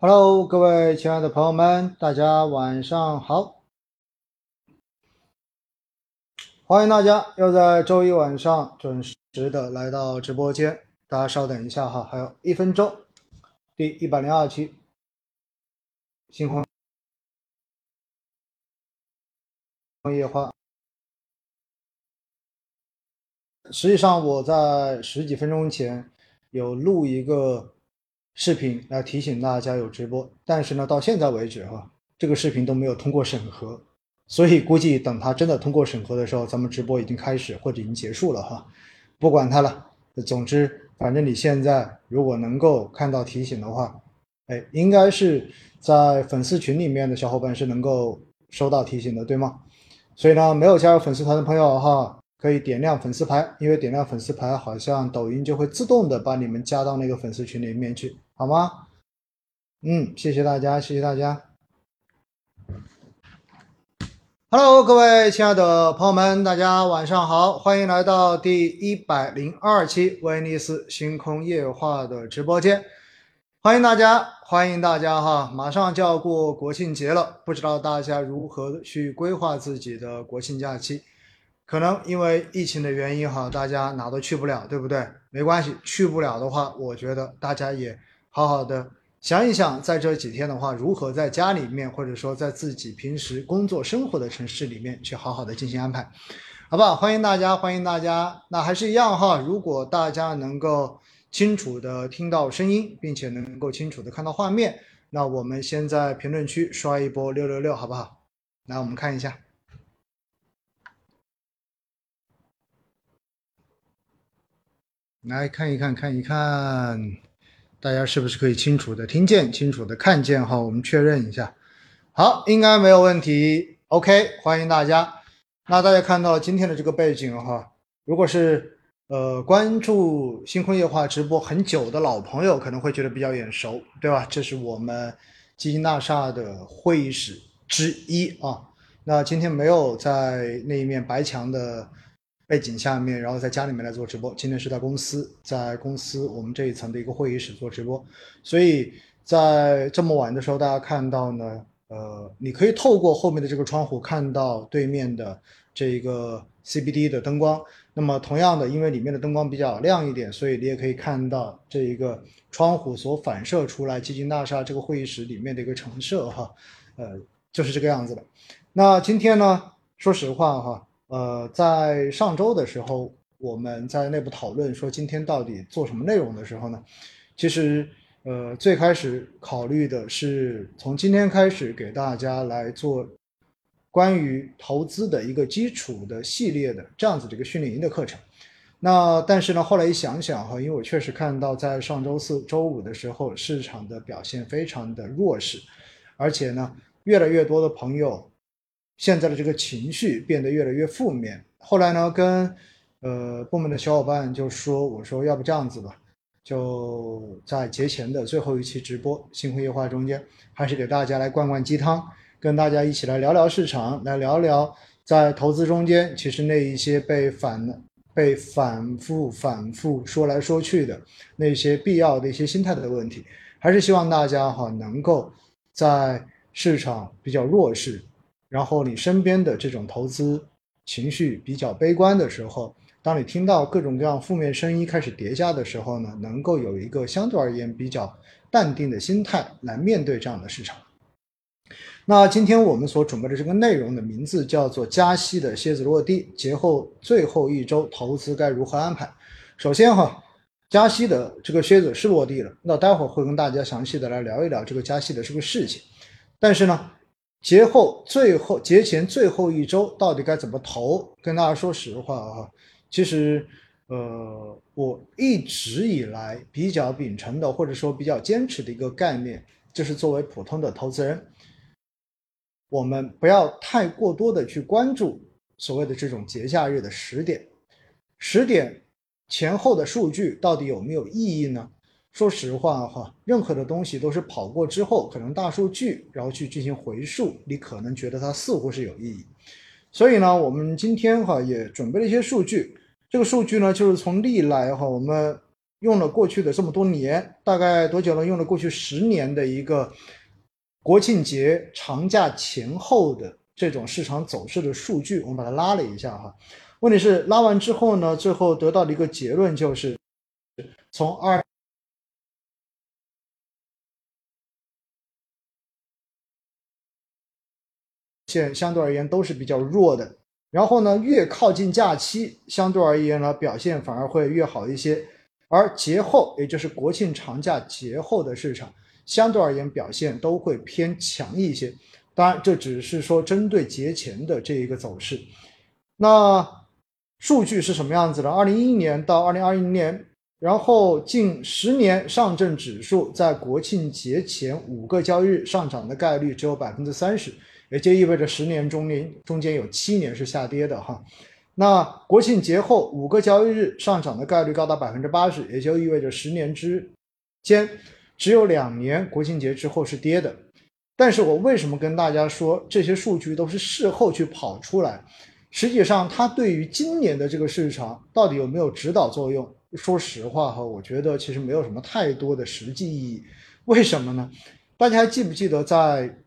Hello，各位亲爱的朋友们，大家晚上好！欢迎大家又在周一晚上准时的来到直播间。大家稍等一下哈，还有一分钟。第一百零二期星空夜话。实际上，我在十几分钟前有录一个。视频来提醒大家有直播，但是呢，到现在为止哈，这个视频都没有通过审核，所以估计等它真的通过审核的时候，咱们直播已经开始或者已经结束了哈。不管它了，总之，反正你现在如果能够看到提醒的话，哎，应该是在粉丝群里面的小伙伴是能够收到提醒的，对吗？所以呢，没有加入粉丝团的朋友哈。可以点亮粉丝牌，因为点亮粉丝牌，好像抖音就会自动的把你们加到那个粉丝群里面去，好吗？嗯，谢谢大家，谢谢大家。Hello，各位亲爱的朋友们，大家晚上好，欢迎来到第一百零二期威尼斯星空夜话的直播间，欢迎大家，欢迎大家哈！马上就要过国庆节了，不知道大家如何去规划自己的国庆假期？可能因为疫情的原因哈，大家哪都去不了，对不对？没关系，去不了的话，我觉得大家也好好的想一想，在这几天的话，如何在家里面，或者说在自己平时工作生活的城市里面去好好的进行安排，好不好？欢迎大家，欢迎大家。那还是一样哈，如果大家能够清楚的听到声音，并且能够清楚的看到画面，那我们先在评论区刷一波六六六，好不好？来，我们看一下。来看一看，看一看，大家是不是可以清楚的听见、清楚的看见？哈，我们确认一下。好，应该没有问题。OK，欢迎大家。那大家看到今天的这个背景哈，如果是呃关注星空夜话直播很久的老朋友，可能会觉得比较眼熟，对吧？这是我们基金大厦的会议室之一啊。那今天没有在那一面白墙的。背景下面，然后在家里面来做直播。今天是在公司，在公司我们这一层的一个会议室做直播，所以在这么晚的时候，大家看到呢，呃，你可以透过后面的这个窗户看到对面的这一个 CBD 的灯光。那么同样的，因为里面的灯光比较亮一点，所以你也可以看到这一个窗户所反射出来基金大厦这个会议室里面的一个陈设哈，呃，就是这个样子的。那今天呢，说实话哈。呃，在上周的时候，我们在内部讨论说今天到底做什么内容的时候呢，其实呃最开始考虑的是从今天开始给大家来做关于投资的一个基础的系列的这样子的一个训练营的课程。那但是呢，后来一想想哈，因为我确实看到在上周四周五的时候市场的表现非常的弱势，而且呢，越来越多的朋友。现在的这个情绪变得越来越负面。后来呢，跟呃部门的小伙伴就说：“我说要不这样子吧，就在节前的最后一期直播《星空夜话》中间，还是给大家来灌灌鸡汤，跟大家一起来聊聊市场，来聊聊在投资中间，其实那一些被反被反复反复说来说去的那些必要的一些心态的问题，还是希望大家哈能够在市场比较弱势。”然后你身边的这种投资情绪比较悲观的时候，当你听到各种各样负面声音开始叠加的时候呢，能够有一个相对而言比较淡定的心态来面对这样的市场。那今天我们所准备的这个内容的名字叫做“加息的蝎子落地，节后最后一周投资该如何安排”。首先哈，加息的这个蝎子是落地了，那待会儿会跟大家详细的来聊一聊这个加息的这个事情。但是呢。节后最后节前最后一周到底该怎么投？跟大家说实话啊，其实呃，我一直以来比较秉承的或者说比较坚持的一个概念，就是作为普通的投资人，我们不要太过多的去关注所谓的这种节假日的时点，时点前后的数据到底有没有意义呢？说实话哈，任何的东西都是跑过之后，可能大数据，然后去进行回溯，你可能觉得它似乎是有意义。所以呢，我们今天哈也准备了一些数据。这个数据呢，就是从历来哈我们用了过去的这么多年，大概多久呢？用了过去十年的一个国庆节长假前后的这种市场走势的数据，我们把它拉了一下哈。问题是拉完之后呢，最后得到的一个结论就是，从二现相对而言都是比较弱的。然后呢，越靠近假期，相对而言呢，表现反而会越好一些。而节后，也就是国庆长假节后的市场，相对而言表现都会偏强一些。当然，这只是说针对节前的这一个走势。那数据是什么样子的？二零一一年到二零二一年，然后近十年上证指数在国庆节前五个交易日上涨的概率只有百分之三十，也就意味着十年中间中间有七年是下跌的哈。那国庆节后五个交易日上涨的概率高达百分之八十，也就意味着十年之间只有两年国庆节之后是跌的。但是我为什么跟大家说这些数据都是事后去跑出来？实际上，它对于今年的这个市场到底有没有指导作用？说实话哈，我觉得其实没有什么太多的实际意义。为什么呢？大家还记不记得在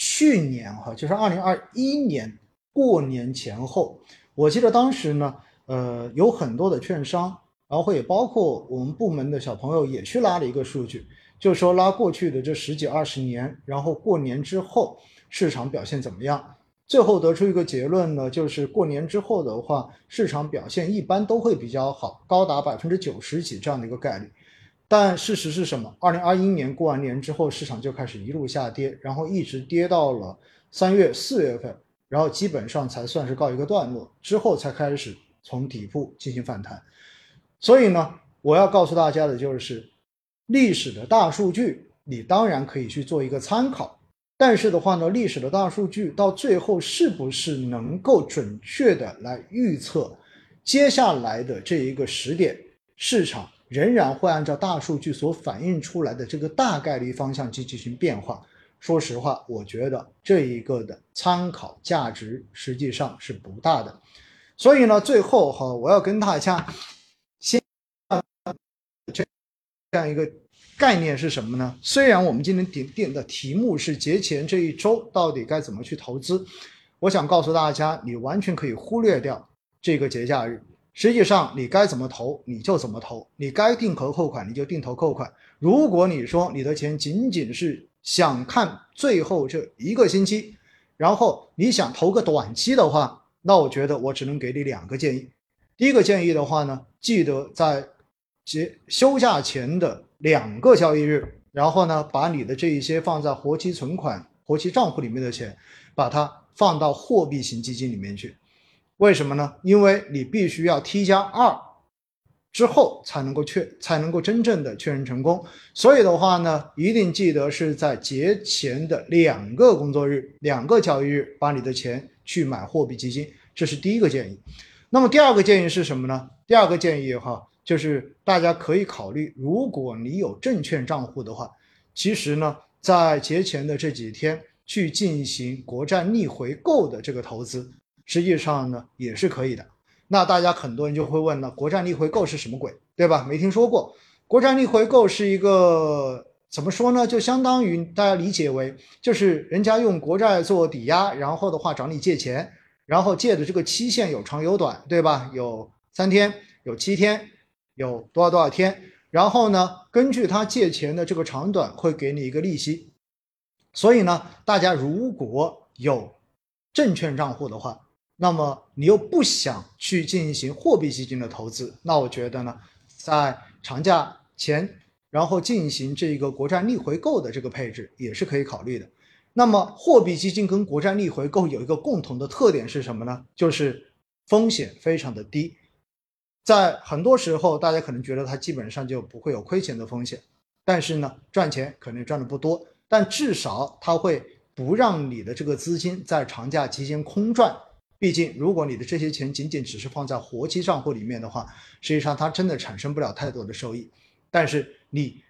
去年哈，就是二零二一年过年前后？我记得当时呢，呃，有很多的券商，然后也包括我们部门的小朋友也去拉了一个数据，就是说拉过去的这十几二十年，然后过年之后市场表现怎么样？最后得出一个结论呢，就是过年之后的话，市场表现一般都会比较好，高达百分之九十几这样的一个概率。但事实是什么？二零二一年过完年之后，市场就开始一路下跌，然后一直跌到了三月、四月份。然后基本上才算是告一个段落，之后才开始从底部进行反弹。所以呢，我要告诉大家的就是，历史的大数据你当然可以去做一个参考，但是的话呢，历史的大数据到最后是不是能够准确的来预测接下来的这一个时点，市场仍然会按照大数据所反映出来的这个大概率方向去进行变化。说实话，我觉得这一个的参考价值实际上是不大的。所以呢，最后哈，我要跟大家先这样一个概念是什么呢？虽然我们今天点点的题目是节前这一周到底该怎么去投资，我想告诉大家，你完全可以忽略掉这个节假日。实际上，你该怎么投你就怎么投，你该定投扣款你就定投扣款。如果你说你的钱仅仅是想看最后这一个星期，然后你想投个短期的话，那我觉得我只能给你两个建议。第一个建议的话呢，记得在节休假前的两个交易日，然后呢，把你的这一些放在活期存款、活期账户里面的钱，把它放到货币型基金里面去。为什么呢？因为你必须要 T 加二。之后才能够确才能够真正的确认成功，所以的话呢，一定记得是在节前的两个工作日、两个交易日，把你的钱去买货币基金，这是第一个建议。那么第二个建议是什么呢？第二个建议哈，就是大家可以考虑，如果你有证券账户的话，其实呢，在节前的这几天去进行国债逆回购的这个投资，实际上呢也是可以的。那大家很多人就会问了，国债逆回购是什么鬼，对吧？没听说过。国债逆回购是一个怎么说呢？就相当于大家理解为，就是人家用国债做抵押，然后的话找你借钱，然后借的这个期限有长有短，对吧？有三天，有七天，有多少多少天，然后呢，根据他借钱的这个长短，会给你一个利息。所以呢，大家如果有证券账户的话，那么你又不想去进行货币基金的投资，那我觉得呢，在长假前，然后进行这个国债逆回购的这个配置也是可以考虑的。那么货币基金跟国债逆回购有一个共同的特点是什么呢？就是风险非常的低，在很多时候大家可能觉得它基本上就不会有亏钱的风险，但是呢，赚钱可能赚的不多，但至少它会不让你的这个资金在长假期间空转。毕竟，如果你的这些钱仅仅只是放在活期账户里面的话，实际上它真的产生不了太多的收益。但是你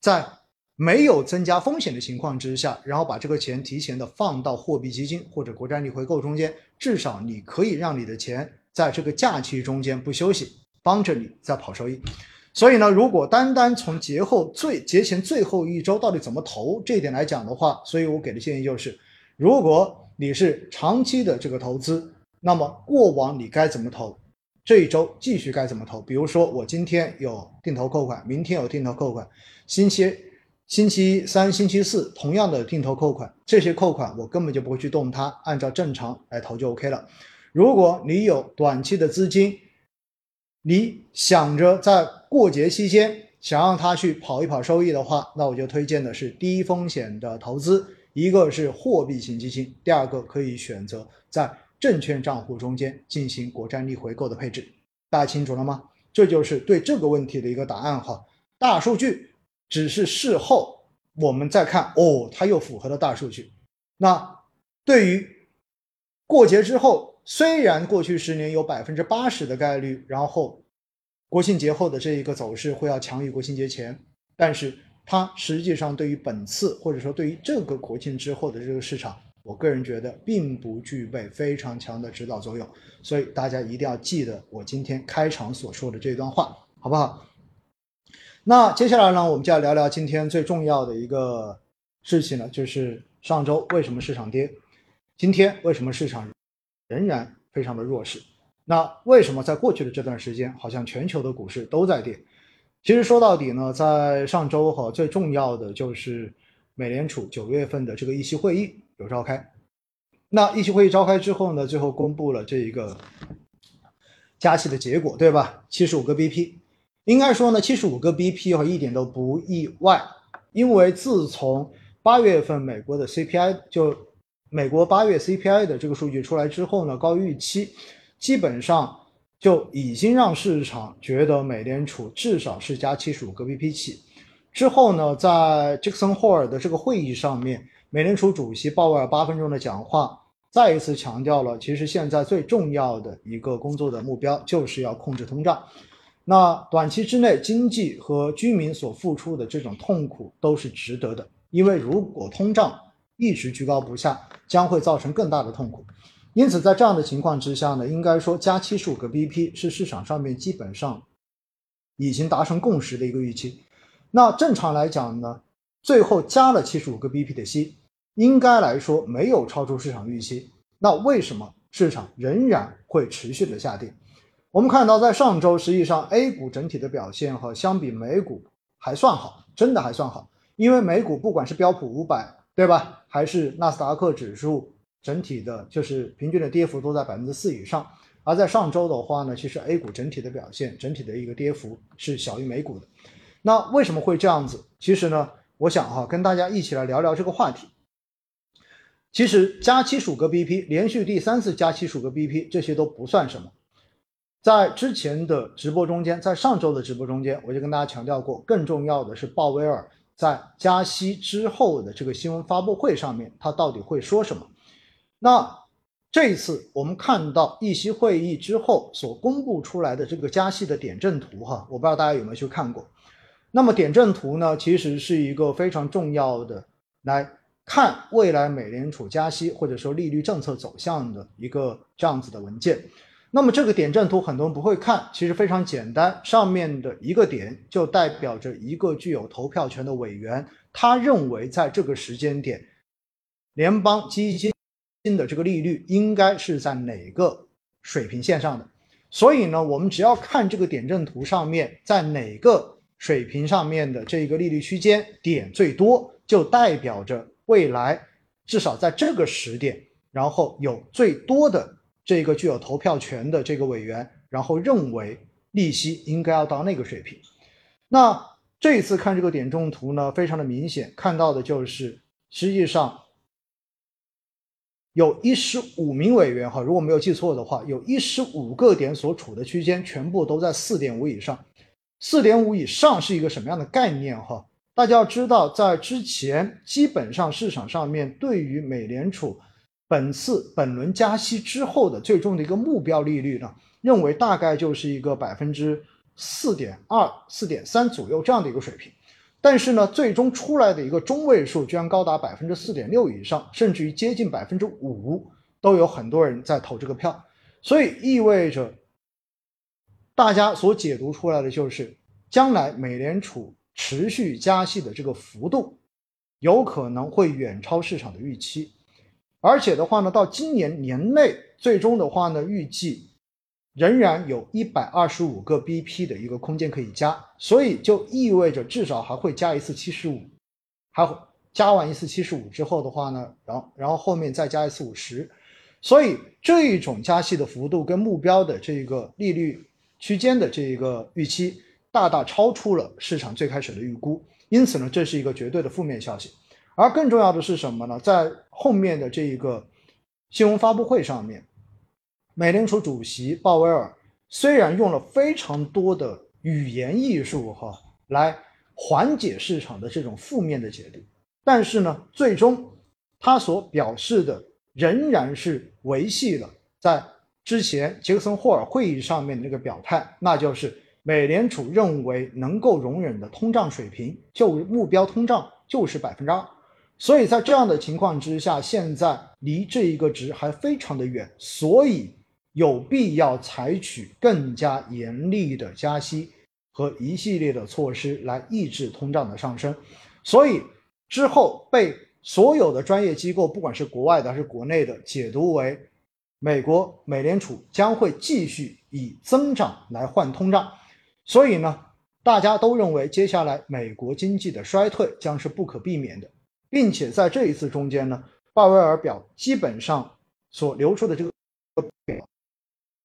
在没有增加风险的情况之下，然后把这个钱提前的放到货币基金或者国债逆回购中间，至少你可以让你的钱在这个假期中间不休息，帮着你在跑收益。所以呢，如果单单从节后最节前最后一周到底怎么投这一点来讲的话，所以我给的建议就是，如果你是长期的这个投资，那么过往你该怎么投，这一周继续该怎么投。比如说我今天有定投扣款，明天有定投扣款，星期星期三、星期四同样的定投扣款，这些扣款我根本就不会去动它，按照正常来投就 OK 了。如果你有短期的资金，你想着在过节期间想让它去跑一跑收益的话，那我就推荐的是低风险的投资，一个是货币型基金，第二个可以选择在证券账户中间进行国债逆回购的配置。大家清楚了吗？这就是对这个问题的一个答案哈。大数据只是事后我们再看，哦，它又符合了大数据。那对于过节之后。虽然过去十年有百分之八十的概率，然后国庆节后的这一个走势会要强于国庆节前，但是它实际上对于本次或者说对于这个国庆之后的这个市场，我个人觉得并不具备非常强的指导作用。所以大家一定要记得我今天开场所说的这段话，好不好？那接下来呢，我们就要聊聊今天最重要的一个事情了，就是上周为什么市场跌，今天为什么市场？仍然非常的弱势。那为什么在过去的这段时间，好像全球的股市都在跌？其实说到底呢，在上周哈，最重要的就是美联储九月份的这个议息会议有召开。那议息会议召开之后呢，最后公布了这一个加息的结果，对吧？七十五个 BP，应该说呢，七十五个 BP 哈，一点都不意外，因为自从八月份美国的 CPI 就。美国八月 CPI 的这个数据出来之后呢，高于预期，基本上就已经让市场觉得美联储至少是加七十五个 BP 起。之后呢，在 Jackson Hole 的这个会议上面，美联储主席鲍威尔八分钟的讲话，再一次强调了，其实现在最重要的一个工作的目标就是要控制通胀。那短期之内，经济和居民所付出的这种痛苦都是值得的，因为如果通胀，一直居高不下，将会造成更大的痛苦。因此，在这样的情况之下呢，应该说加七十五个 BP 是市场上面基本上已经达成共识的一个预期。那正常来讲呢，最后加了七十五个 BP 的息，应该来说没有超出市场预期。那为什么市场仍然会持续的下跌？我们看到，在上周实际上 A 股整体的表现和相比美股还算好，真的还算好，因为美股不管是标普五百。对吧？还是纳斯达克指数整体的，就是平均的跌幅都在百分之四以上。而在上周的话呢，其实 A 股整体的表现，整体的一个跌幅是小于美股的。那为什么会这样子？其实呢，我想哈，跟大家一起来聊聊这个话题。其实加七数个 BP，连续第三次加七数个 BP，这些都不算什么。在之前的直播中间，在上周的直播中间，我就跟大家强调过，更重要的是鲍威尔。在加息之后的这个新闻发布会上面，他到底会说什么？那这一次我们看到议息会议之后所公布出来的这个加息的点阵图，哈，我不知道大家有没有去看过。那么点阵图呢，其实是一个非常重要的来看未来美联储加息或者说利率政策走向的一个这样子的文件。那么这个点阵图很多人不会看，其实非常简单，上面的一个点就代表着一个具有投票权的委员，他认为在这个时间点，联邦基金的这个利率应该是在哪个水平线上的。所以呢，我们只要看这个点阵图上面在哪个水平上面的这个利率区间点最多，就代表着未来至少在这个时点，然后有最多的。这个具有投票权的这个委员，然后认为利息应该要到那个水平。那这一次看这个点阵图呢，非常的明显，看到的就是实际上有一十五名委员哈，如果没有记错的话，有一十五个点所处的区间全部都在四点五以上。四点五以上是一个什么样的概念哈？大家要知道，在之前基本上市场上面对于美联储。本次本轮加息之后的最终的一个目标利率呢，认为大概就是一个百分之四点二、四点三左右这样的一个水平，但是呢，最终出来的一个中位数居然高达百分之四点六以上，甚至于接近百分之五，都有很多人在投这个票，所以意味着大家所解读出来的就是将来美联储持续加息的这个幅度，有可能会远超市场的预期，而且的话呢，到今年年内最终的话呢，预计仍然有一百二十五个 BP 的一个空间可以加，所以就意味着至少还会加一次七十五，还会加完一次七十五之后的话呢，然后然后后面再加一次五十，所以这一种加息的幅度跟目标的这个利率区间的这一个预期。大大超出了市场最开始的预估，因此呢，这是一个绝对的负面消息。而更重要的是什么呢？在后面的这一个新闻发布会上面，美联储主席鲍威尔虽然用了非常多的语言艺术哈来缓解市场的这种负面的解读，但是呢，最终他所表示的仍然是维系了在之前杰克森霍尔会议上面的那个表态，那就是。美联储认为能够容忍的通胀水平，就目标通胀就是百分之二，所以在这样的情况之下，现在离这一个值还非常的远，所以有必要采取更加严厉的加息和一系列的措施来抑制通胀的上升。所以之后被所有的专业机构，不管是国外的还是国内的，解读为美国美联储将会继续以增长来换通胀。所以呢，大家都认为接下来美国经济的衰退将是不可避免的，并且在这一次中间呢，鲍威尔表基本上所流出的这个，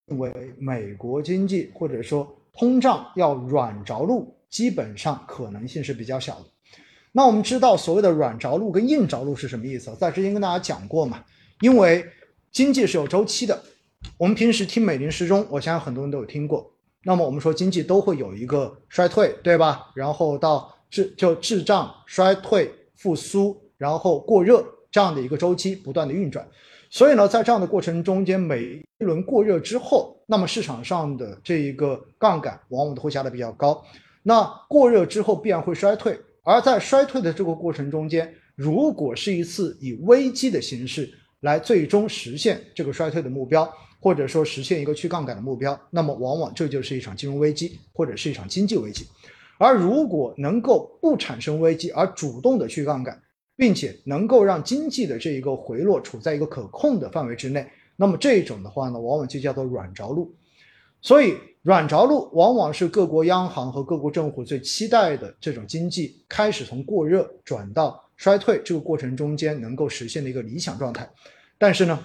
认为美国经济或者说通胀要软着陆，基本上可能性是比较小的。那我们知道所谓的软着陆跟硬着陆是什么意思？在之前跟大家讲过嘛，因为经济是有周期的，我们平时听美林时钟，我相信很多人都有听过。那么我们说经济都会有一个衰退，对吧？然后到滞就滞胀、衰退、复苏，然后过热这样的一个周期不断的运转。所以呢，在这样的过程中间，每一轮过热之后，那么市场上的这一个杠杆往往都会加的比较高。那过热之后必然会衰退，而在衰退的这个过程中间，如果是一次以危机的形式来最终实现这个衰退的目标。或者说实现一个去杠杆的目标，那么往往这就是一场金融危机或者是一场经济危机。而如果能够不产生危机而主动的去杠杆，并且能够让经济的这一个回落处在一个可控的范围之内，那么这种的话呢，往往就叫做软着陆。所以软着陆往往是各国央行和各国政府最期待的这种经济开始从过热转到衰退这个过程中间能够实现的一个理想状态。但是呢？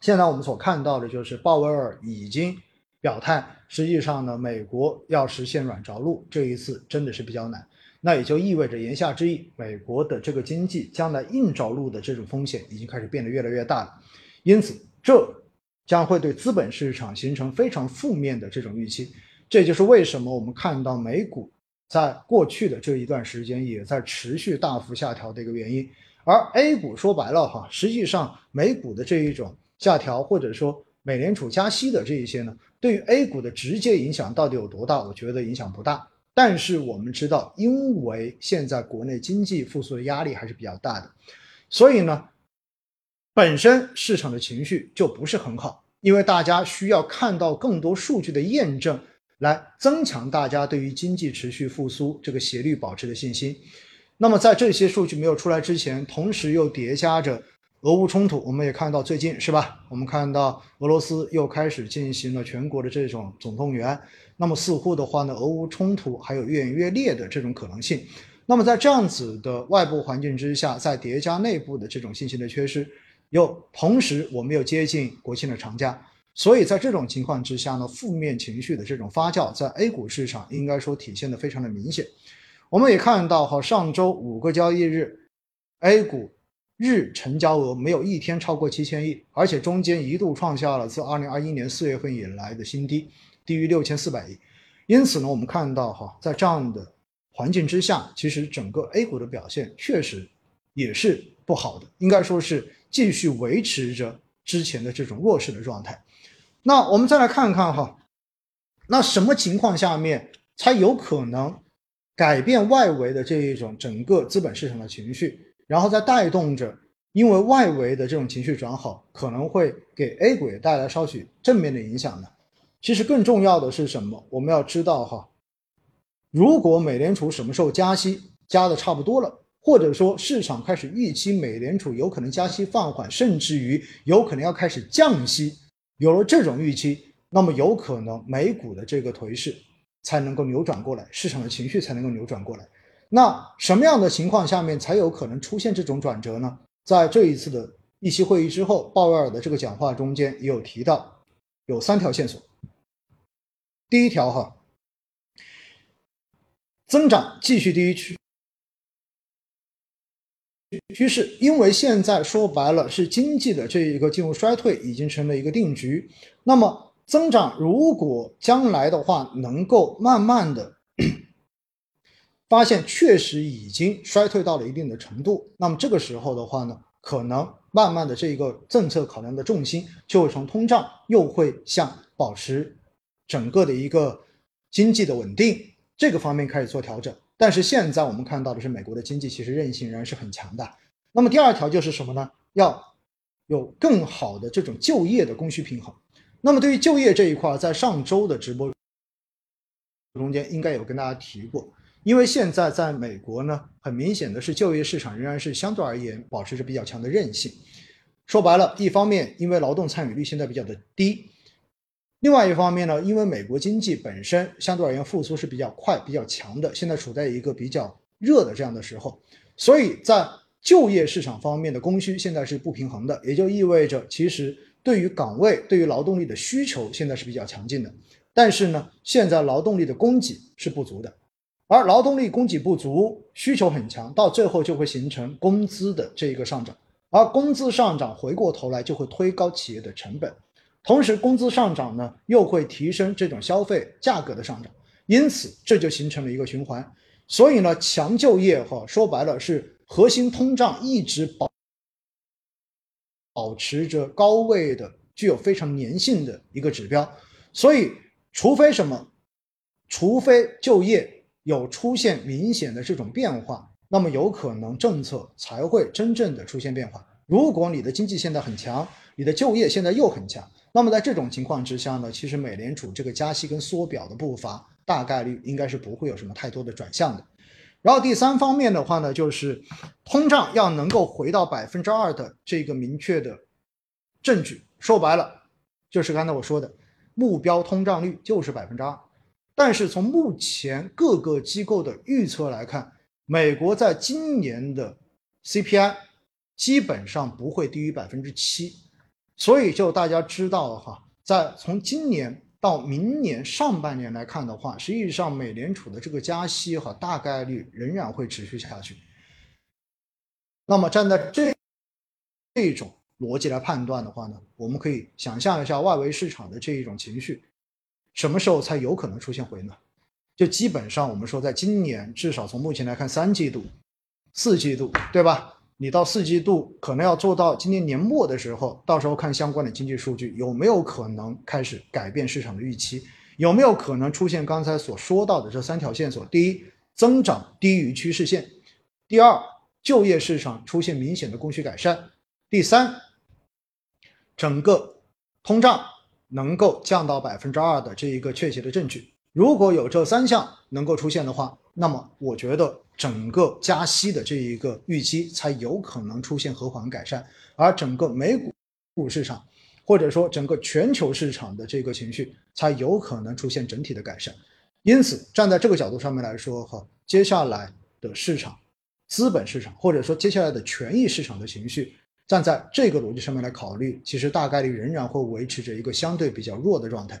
现在我们所看到的就是鲍威尔已经表态，实际上呢，美国要实现软着陆，这一次真的是比较难。那也就意味着言下之意，美国的这个经济将来硬着陆的这种风险已经开始变得越来越大了。因此，这将会对资本市场形成非常负面的这种预期。这就是为什么我们看到美股在过去的这一段时间也在持续大幅下调的一个原因。而 A 股说白了哈，实际上美股的这一种。下调或者说美联储加息的这一些呢，对于 A 股的直接影响到底有多大？我觉得影响不大。但是我们知道，因为现在国内经济复苏的压力还是比较大的，所以呢，本身市场的情绪就不是很好，因为大家需要看到更多数据的验证，来增强大家对于经济持续复苏这个斜率保持的信心。那么在这些数据没有出来之前，同时又叠加着。俄乌冲突，我们也看到最近是吧？我们看到俄罗斯又开始进行了全国的这种总动员，那么似乎的话呢，俄乌冲突还有越演越烈的这种可能性。那么在这样子的外部环境之下，再叠加内部的这种信息的缺失，又同时我们又接近国庆的长假，所以在这种情况之下呢，负面情绪的这种发酵，在 A 股市场应该说体现的非常的明显。我们也看到哈，上周五个交易日，A 股。日成交额没有一天超过七千亿，而且中间一度创下了自二零二一年四月份以来的新低，低于六千四百亿。因此呢，我们看到哈，在这样的环境之下，其实整个 A 股的表现确实也是不好的，应该说是继续维持着之前的这种弱势的状态。那我们再来看看哈，那什么情况下面才有可能改变外围的这一种整个资本市场的情绪？然后再带动着，因为外围的这种情绪转好，可能会给 A 股也带来稍许正面的影响呢。其实更重要的是什么？我们要知道哈，如果美联储什么时候加息加的差不多了，或者说市场开始预期美联储有可能加息放缓，甚至于有可能要开始降息，有了这种预期，那么有可能美股的这个颓势才能够扭转过来，市场的情绪才能够扭转过来。那什么样的情况下面才有可能出现这种转折呢？在这一次的议息会议之后，鲍威尔的这个讲话中间也有提到，有三条线索。第一条哈。增长继续低于趋趋势，因为现在说白了是经济的这一个进入衰退已经成了一个定局。那么增长如果将来的话能够慢慢的发现确实已经衰退到了一定的程度，那么这个时候的话呢，可能慢慢的这一个政策考量的重心就会从通胀又会向保持整个的一个经济的稳定。这个方面开始做调整，但是现在我们看到的是美国的经济其实韧性仍然是很强的。那么第二条就是什么呢？要有更好的这种就业的供需平衡。那么对于就业这一块，在上周的直播中间应该有跟大家提过，因为现在在美国呢，很明显的是就业市场仍然是相对而言保持着比较强的韧性。说白了，一方面因为劳动参与率现在比较的低。另外一方面呢，因为美国经济本身相对而言复苏是比较快、比较强的，现在处在一个比较热的这样的时候，所以在就业市场方面的供需现在是不平衡的，也就意味着其实对于岗位、对于劳动力的需求现在是比较强劲的，但是呢，现在劳动力的供给是不足的，而劳动力供给不足，需求很强，到最后就会形成工资的这一个上涨，而工资上涨回过头来就会推高企业的成本。同时，工资上涨呢，又会提升这种消费价格的上涨，因此这就形成了一个循环。所以呢，强就业哈，说白了是核心通胀一直保保持着高位的，具有非常粘性的一个指标。所以，除非什么，除非就业有出现明显的这种变化，那么有可能政策才会真正的出现变化。如果你的经济现在很强，你的就业现在又很强。那么在这种情况之下呢，其实美联储这个加息跟缩表的步伐大概率应该是不会有什么太多的转向的。然后第三方面的话呢，就是通胀要能够回到百分之二的这个明确的证据，说白了就是刚才我说的目标通胀率就是百分之二。但是从目前各个机构的预测来看，美国在今年的 CPI 基本上不会低于百分之七。所以，就大家知道的话，在从今年到明年上半年来看的话，实际上美联储的这个加息哈，大概率仍然会持续下去。那么，站在这这种逻辑来判断的话呢，我们可以想象一下外围市场的这一种情绪，什么时候才有可能出现回暖？就基本上我们说，在今年至少从目前来看，三季度、四季度，对吧？你到四季度可能要做到今年年末的时候，到时候看相关的经济数据有没有可能开始改变市场的预期，有没有可能出现刚才所说到的这三条线索：第一，增长低于趋势线；第二，就业市场出现明显的供需改善；第三，整个通胀能够降到百分之二的这一个确切的证据。如果有这三项能够出现的话，那么我觉得。整个加息的这一个预期才有可能出现和缓改善，而整个美股股市场或者说整个全球市场的这个情绪才有可能出现整体的改善。因此，站在这个角度上面来说，哈，接下来的市场、资本市场或者说接下来的权益市场的情绪，站在这个逻辑上面来考虑，其实大概率仍然会维持着一个相对比较弱的状态，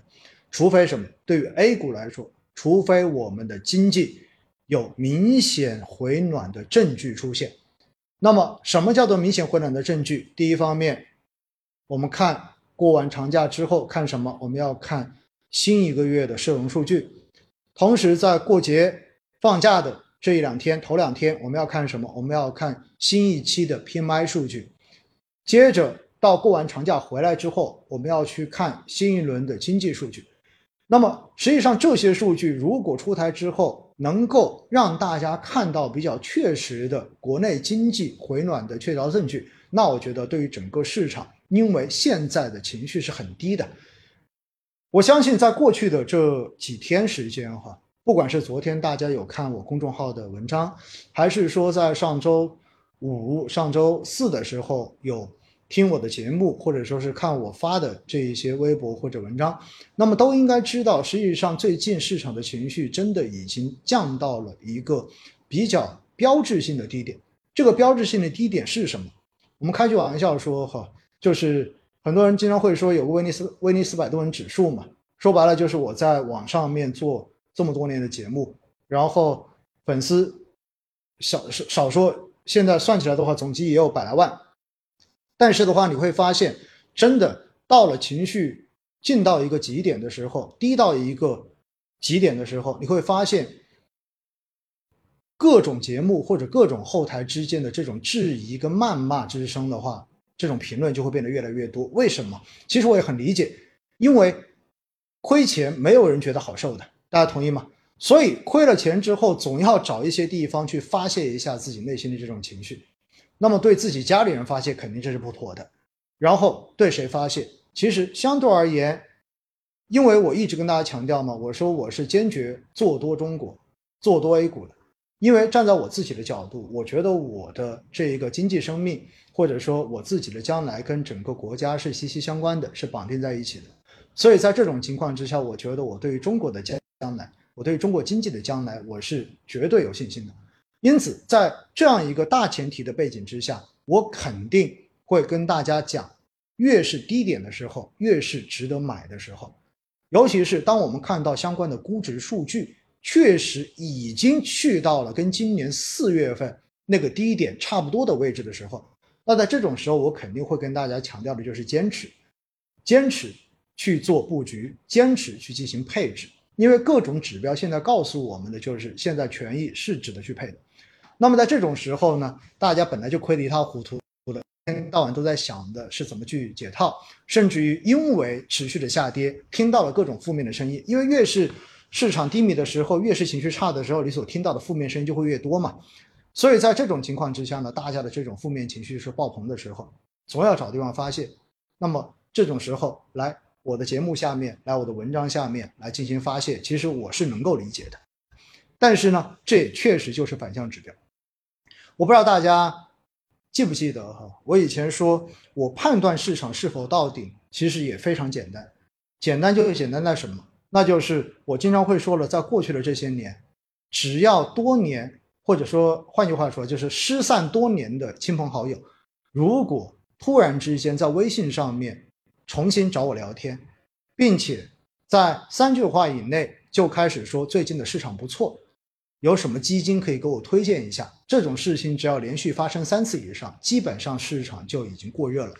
除非什么？对于 A 股来说，除非我们的经济。有明显回暖的证据出现，那么什么叫做明显回暖的证据？第一方面，我们看过完长假之后看什么？我们要看新一个月的社融数据，同时在过节放假的这一两天，头两天我们要看什么？我们要看新一期的 PMI 数据，接着到过完长假回来之后，我们要去看新一轮的经济数据。那么实际上这些数据如果出台之后，能够让大家看到比较确实的国内经济回暖的确凿证据，那我觉得对于整个市场，因为现在的情绪是很低的，我相信在过去的这几天时间哈，不管是昨天大家有看我公众号的文章，还是说在上周五、上周四的时候有听我的节目，或者说是看我发的这一些微博或者文章，那么都应该知道，实际上最近市场的情绪真的已经降到了一个比较标志性的低点。这个标志性的低点是什么？我们开句玩笑说哈，就是很多人经常会说有个威尼斯威尼斯百多人指数嘛，说白了就是我在网上面做这么多年的节目，然后粉丝少少说，现在算起来的话，总计也有百来万。但是的话，你会发现，真的到了情绪进到一个极点的时候，低到一个极点的时候，你会发现。各种节目或者各种后台之间的这种质疑跟谩骂之声的话，这种评论就会变得越来越多。为什么？其实我也很理解，因为亏钱没有人觉得好受的，大家同意吗？所以亏了钱之后，总要找一些地方去发泄一下自己内心的这种情绪。那么对自己家里人发泄，肯定这是不妥的。然后对谁发泄？其实相对而言，因为我一直跟大家强调嘛，我说我是坚决做多中国、做多 A 股的。因为站在我自己的角度，我觉得我的这一个经济生命，或者说我自己的将来，跟整个国家是息息相关的，是绑定在一起的。所以在这种情况之下，我觉得我对于中国的将将来，我对中国经济的将来，我是绝对有信心的。因此，在这样一个大前提的背景之下，我肯定会跟大家讲，越是低点的时候，越是值得买的时候，尤其是当我们看到相关的估值数据。确实已经去到了跟今年四月份那个低点差不多的位置的时候，那在这种时候，我肯定会跟大家强调的就是坚持，坚持去做布局，坚持去进行配置，因为各种指标现在告诉我们的就是现在权益是值得去配的。那么在这种时候呢，大家本来就亏得一塌糊涂的，天到晚都在想的是怎么去解套，甚至于因为持续的下跌，听到了各种负面的声音，因为越是。市场低迷的时候，越是情绪差的时候，你所听到的负面声音就会越多嘛。所以在这种情况之下呢，大家的这种负面情绪是爆棚的时候，总要找地方发泄。那么这种时候来我的节目下面，来我的文章下面来进行发泄，其实我是能够理解的。但是呢，这也确实就是反向指标。我不知道大家记不记得哈，我以前说我判断市场是否到顶，其实也非常简单，简单就简单在什么？那就是我经常会说了，在过去的这些年，只要多年，或者说换句话说，就是失散多年的亲朋好友，如果突然之间在微信上面重新找我聊天，并且在三句话以内就开始说最近的市场不错，有什么基金可以给我推荐一下？这种事情只要连续发生三次以上，基本上市场就已经过热了。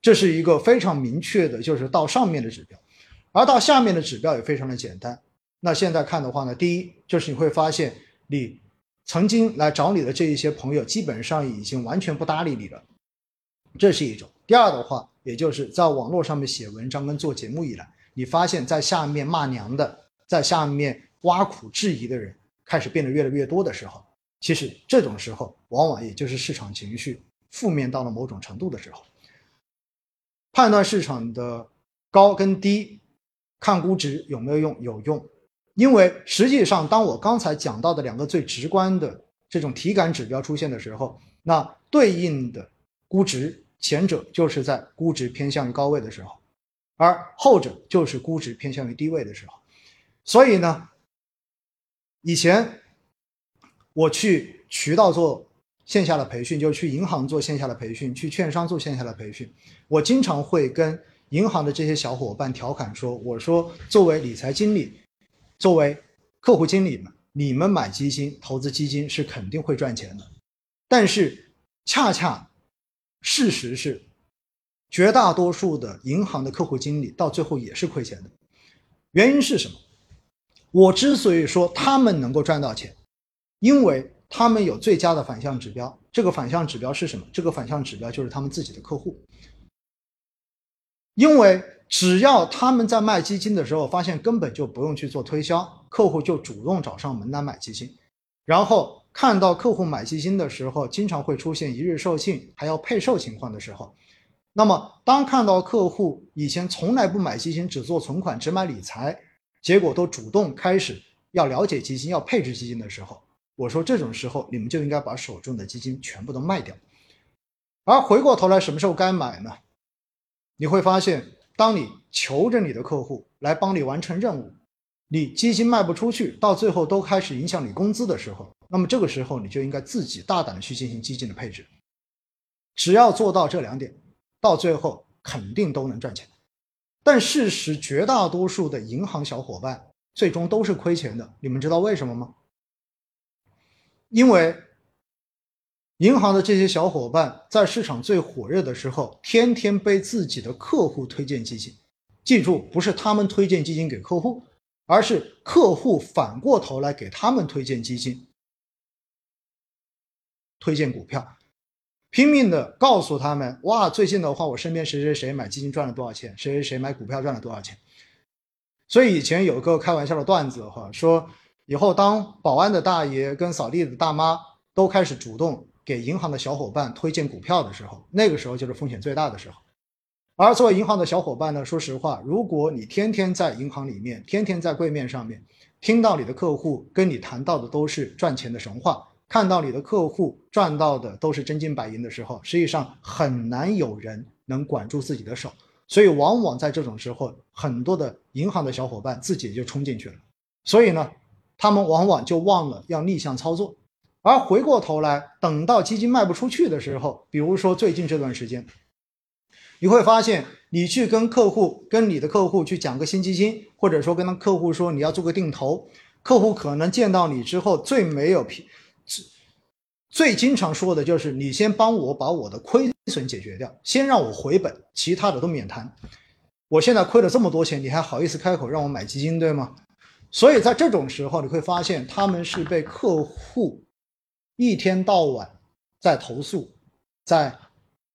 这是一个非常明确的，就是到上面的指标。而到下面的指标也非常的简单。那现在看的话呢，第一就是你会发现，你曾经来找你的这一些朋友，基本上已经完全不搭理你了，这是一种。第二的话，也就是在网络上面写文章跟做节目以来，你发现在下面骂娘的，在下面挖苦质疑的人开始变得越来越多的时候，其实这种时候，往往也就是市场情绪负面到了某种程度的时候。判断市场的高跟低。看估值有没有用？有用，因为实际上，当我刚才讲到的两个最直观的这种体感指标出现的时候，那对应的估值，前者就是在估值偏向于高位的时候，而后者就是估值偏向于低位的时候。所以呢，以前我去渠道做线下的培训，就去银行做线下的培训，去券商做线下的培训，我经常会跟。银行的这些小伙伴调侃说：“我说，作为理财经理，作为客户经理们，你们买基金、投资基金是肯定会赚钱的。但是，恰恰事实是，绝大多数的银行的客户经理到最后也是亏钱的。原因是什么？我之所以说他们能够赚到钱，因为他们有最佳的反向指标。这个反向指标是什么？这个反向指标就是他们自己的客户。”因为只要他们在卖基金的时候发现根本就不用去做推销，客户就主动找上门来买基金，然后看到客户买基金的时候，经常会出现一日售罄还要配售情况的时候，那么当看到客户以前从来不买基金，只做存款，只买理财，结果都主动开始要了解基金、要配置基金的时候，我说这种时候你们就应该把手中的基金全部都卖掉。而回过头来，什么时候该买呢？你会发现，当你求着你的客户来帮你完成任务，你基金卖不出去，到最后都开始影响你工资的时候，那么这个时候你就应该自己大胆的去进行基金的配置。只要做到这两点，到最后肯定都能赚钱。但事实，绝大多数的银行小伙伴最终都是亏钱的。你们知道为什么吗？因为银行的这些小伙伴在市场最火热的时候，天天被自己的客户推荐基金。记住，不是他们推荐基金给客户，而是客户反过头来给他们推荐基金、推荐股票。拼命的告诉他们，哇，最近的话，我身边谁谁谁买基金赚了多少钱，谁谁谁买股票赚了多少钱。所以以前有个开玩笑的段子哈，说以后当保安的大爷跟扫地的大妈都开始主动给银行的小伙伴推荐股票的时候，那个时候就是风险最大的时候。而作为银行的小伙伴呢，说实话，如果你天天在银行里面，天天在柜面上面，听到你的客户跟你谈到的都是赚钱的神话。看到你的客户赚到的都是真金白银的时候，实际上很难有人能管住自己的手，所以往往在这种时候，很多的银行的小伙伴自己就冲进去了，所以呢，他们往往就忘了要逆向操作，而回过头来等到基金卖不出去的时候，比如说最近这段时间，你会发现你去跟客户、跟你的客户去讲个新基金，或者说跟他客户说你要做个定投，客户可能见到你之后最没有皮。最最经常说的就是你先帮我把我的亏损解决掉，先让我回本，其他的都免谈。我现在亏了这么多钱，你还好意思开口让我买基金，对吗？所以在这种时候，你会发现他们是被客户一天到晚在投诉，在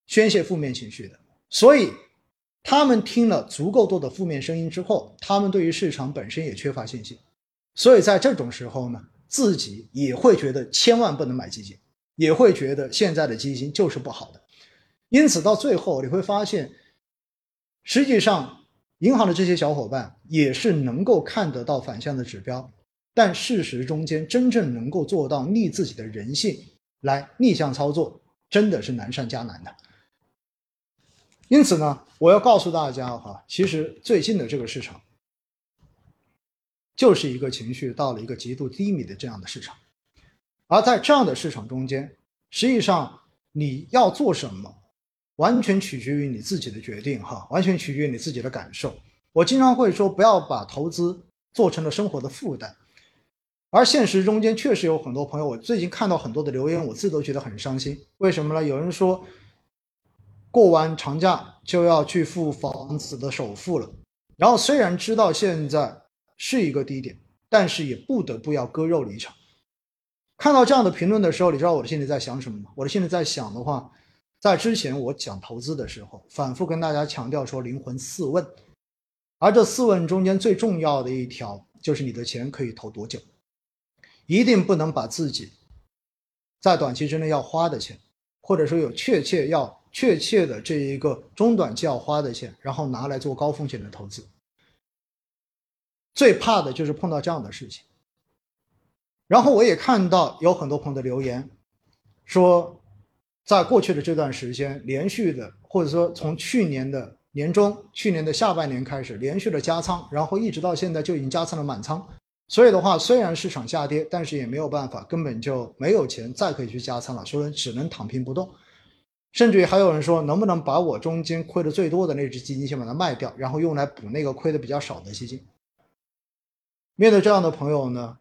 宣泄负面情绪的。所以他们听了足够多的负面声音之后，他们对于市场本身也缺乏信心。所以在这种时候呢？自己也会觉得千万不能买基金，也会觉得现在的基金就是不好的，因此到最后你会发现，实际上银行的这些小伙伴也是能够看得到反向的指标，但事实中间真正能够做到逆自己的人性来逆向操作，真的是难上加难的。因此呢，我要告诉大家哈，其实最近的这个市场。就是一个情绪到了一个极度低迷的这样的市场，而在这样的市场中间，实际上你要做什么，完全取决于你自己的决定，哈，完全取决于你自己的感受。我经常会说，不要把投资做成了生活的负担。而现实中间确实有很多朋友，我最近看到很多的留言，我自己都觉得很伤心。为什么呢？有人说，过完长假就要去付房子的首付了，然后虽然知道现在。是一个低点，但是也不得不要割肉离场。看到这样的评论的时候，你知道我的心里在想什么吗？我的心里在想的话，在之前我讲投资的时候，反复跟大家强调说灵魂四问，而这四问中间最重要的一条就是你的钱可以投多久，一定不能把自己在短期之内要花的钱，或者说有确切要确切的这一个中短期要花的钱，然后拿来做高风险的投资。最怕的就是碰到这样的事情。然后我也看到有很多朋友的留言，说，在过去的这段时间，连续的或者说从去年的年中、去年的下半年开始，连续的加仓，然后一直到现在就已经加仓了满仓。所以的话，虽然市场下跌，但是也没有办法，根本就没有钱再可以去加仓了，所以只能躺平不动。甚至于还有人说，能不能把我中间亏的最多的那只基金先把它卖掉，然后用来补那个亏的比较少的基金？面对这样的朋友呢，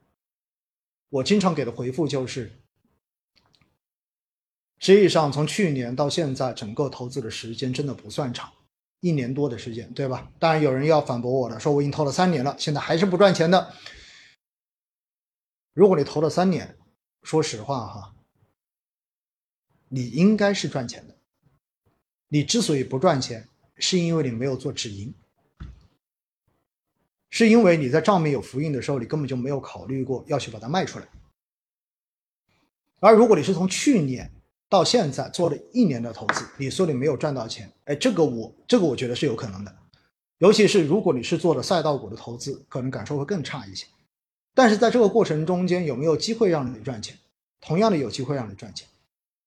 我经常给的回复就是：实际上从去年到现在，整个投资的时间真的不算长，一年多的时间，对吧？当然有人要反驳我了，说我已经投了三年了，现在还是不赚钱的。如果你投了三年，说实话哈，你应该是赚钱的。你之所以不赚钱，是因为你没有做止盈。是因为你在账面有浮盈的时候，你根本就没有考虑过要去把它卖出来。而如果你是从去年到现在做了一年的投资，你说你没有赚到钱，哎，这个我这个我觉得是有可能的。尤其是如果你是做了赛道股的投资，可能感受会更差一些。但是在这个过程中间有没有机会让你赚钱？同样的有机会让你赚钱。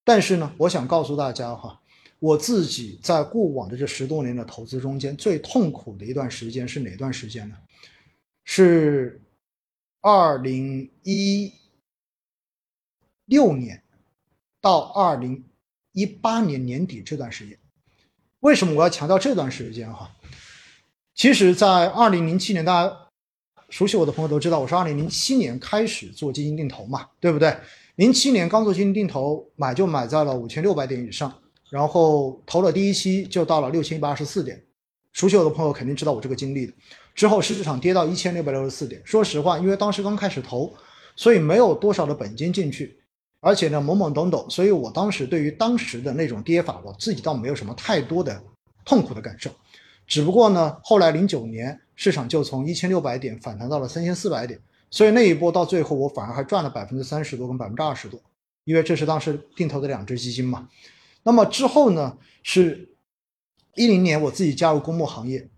但是呢，我想告诉大家哈，我自己在过往的这十多年的投资中间，最痛苦的一段时间是哪段时间呢？是二零一六年到二零一八年年底这段时间。为什么我要强调这段时间哈？其实，在二零零七年，大家。熟悉我的朋友都知道，我是二零零七年开始做基金定投嘛，对不对？零七年刚做基金定投，买就买在了五千六百点以上，然后投了第一期就到了六千一百二十四点。熟悉我的朋友肯定知道我这个经历的。之后市场跌到一千六百六十四点，说实话，因为当时刚开始投，所以没有多少的本金进去，而且呢懵懵懂懂，所以我当时对于当时的那种跌法，我自己倒没有什么太多的痛苦的感受。只不过呢，后来零九年。市场就从一千六百点反弹到了三千四百点，所以那一波到最后我反而还赚了百分之三十多跟百分之二十多，因为这是当时定投的两只基金嘛。那么之后呢，是一零年我自己加入公募行业，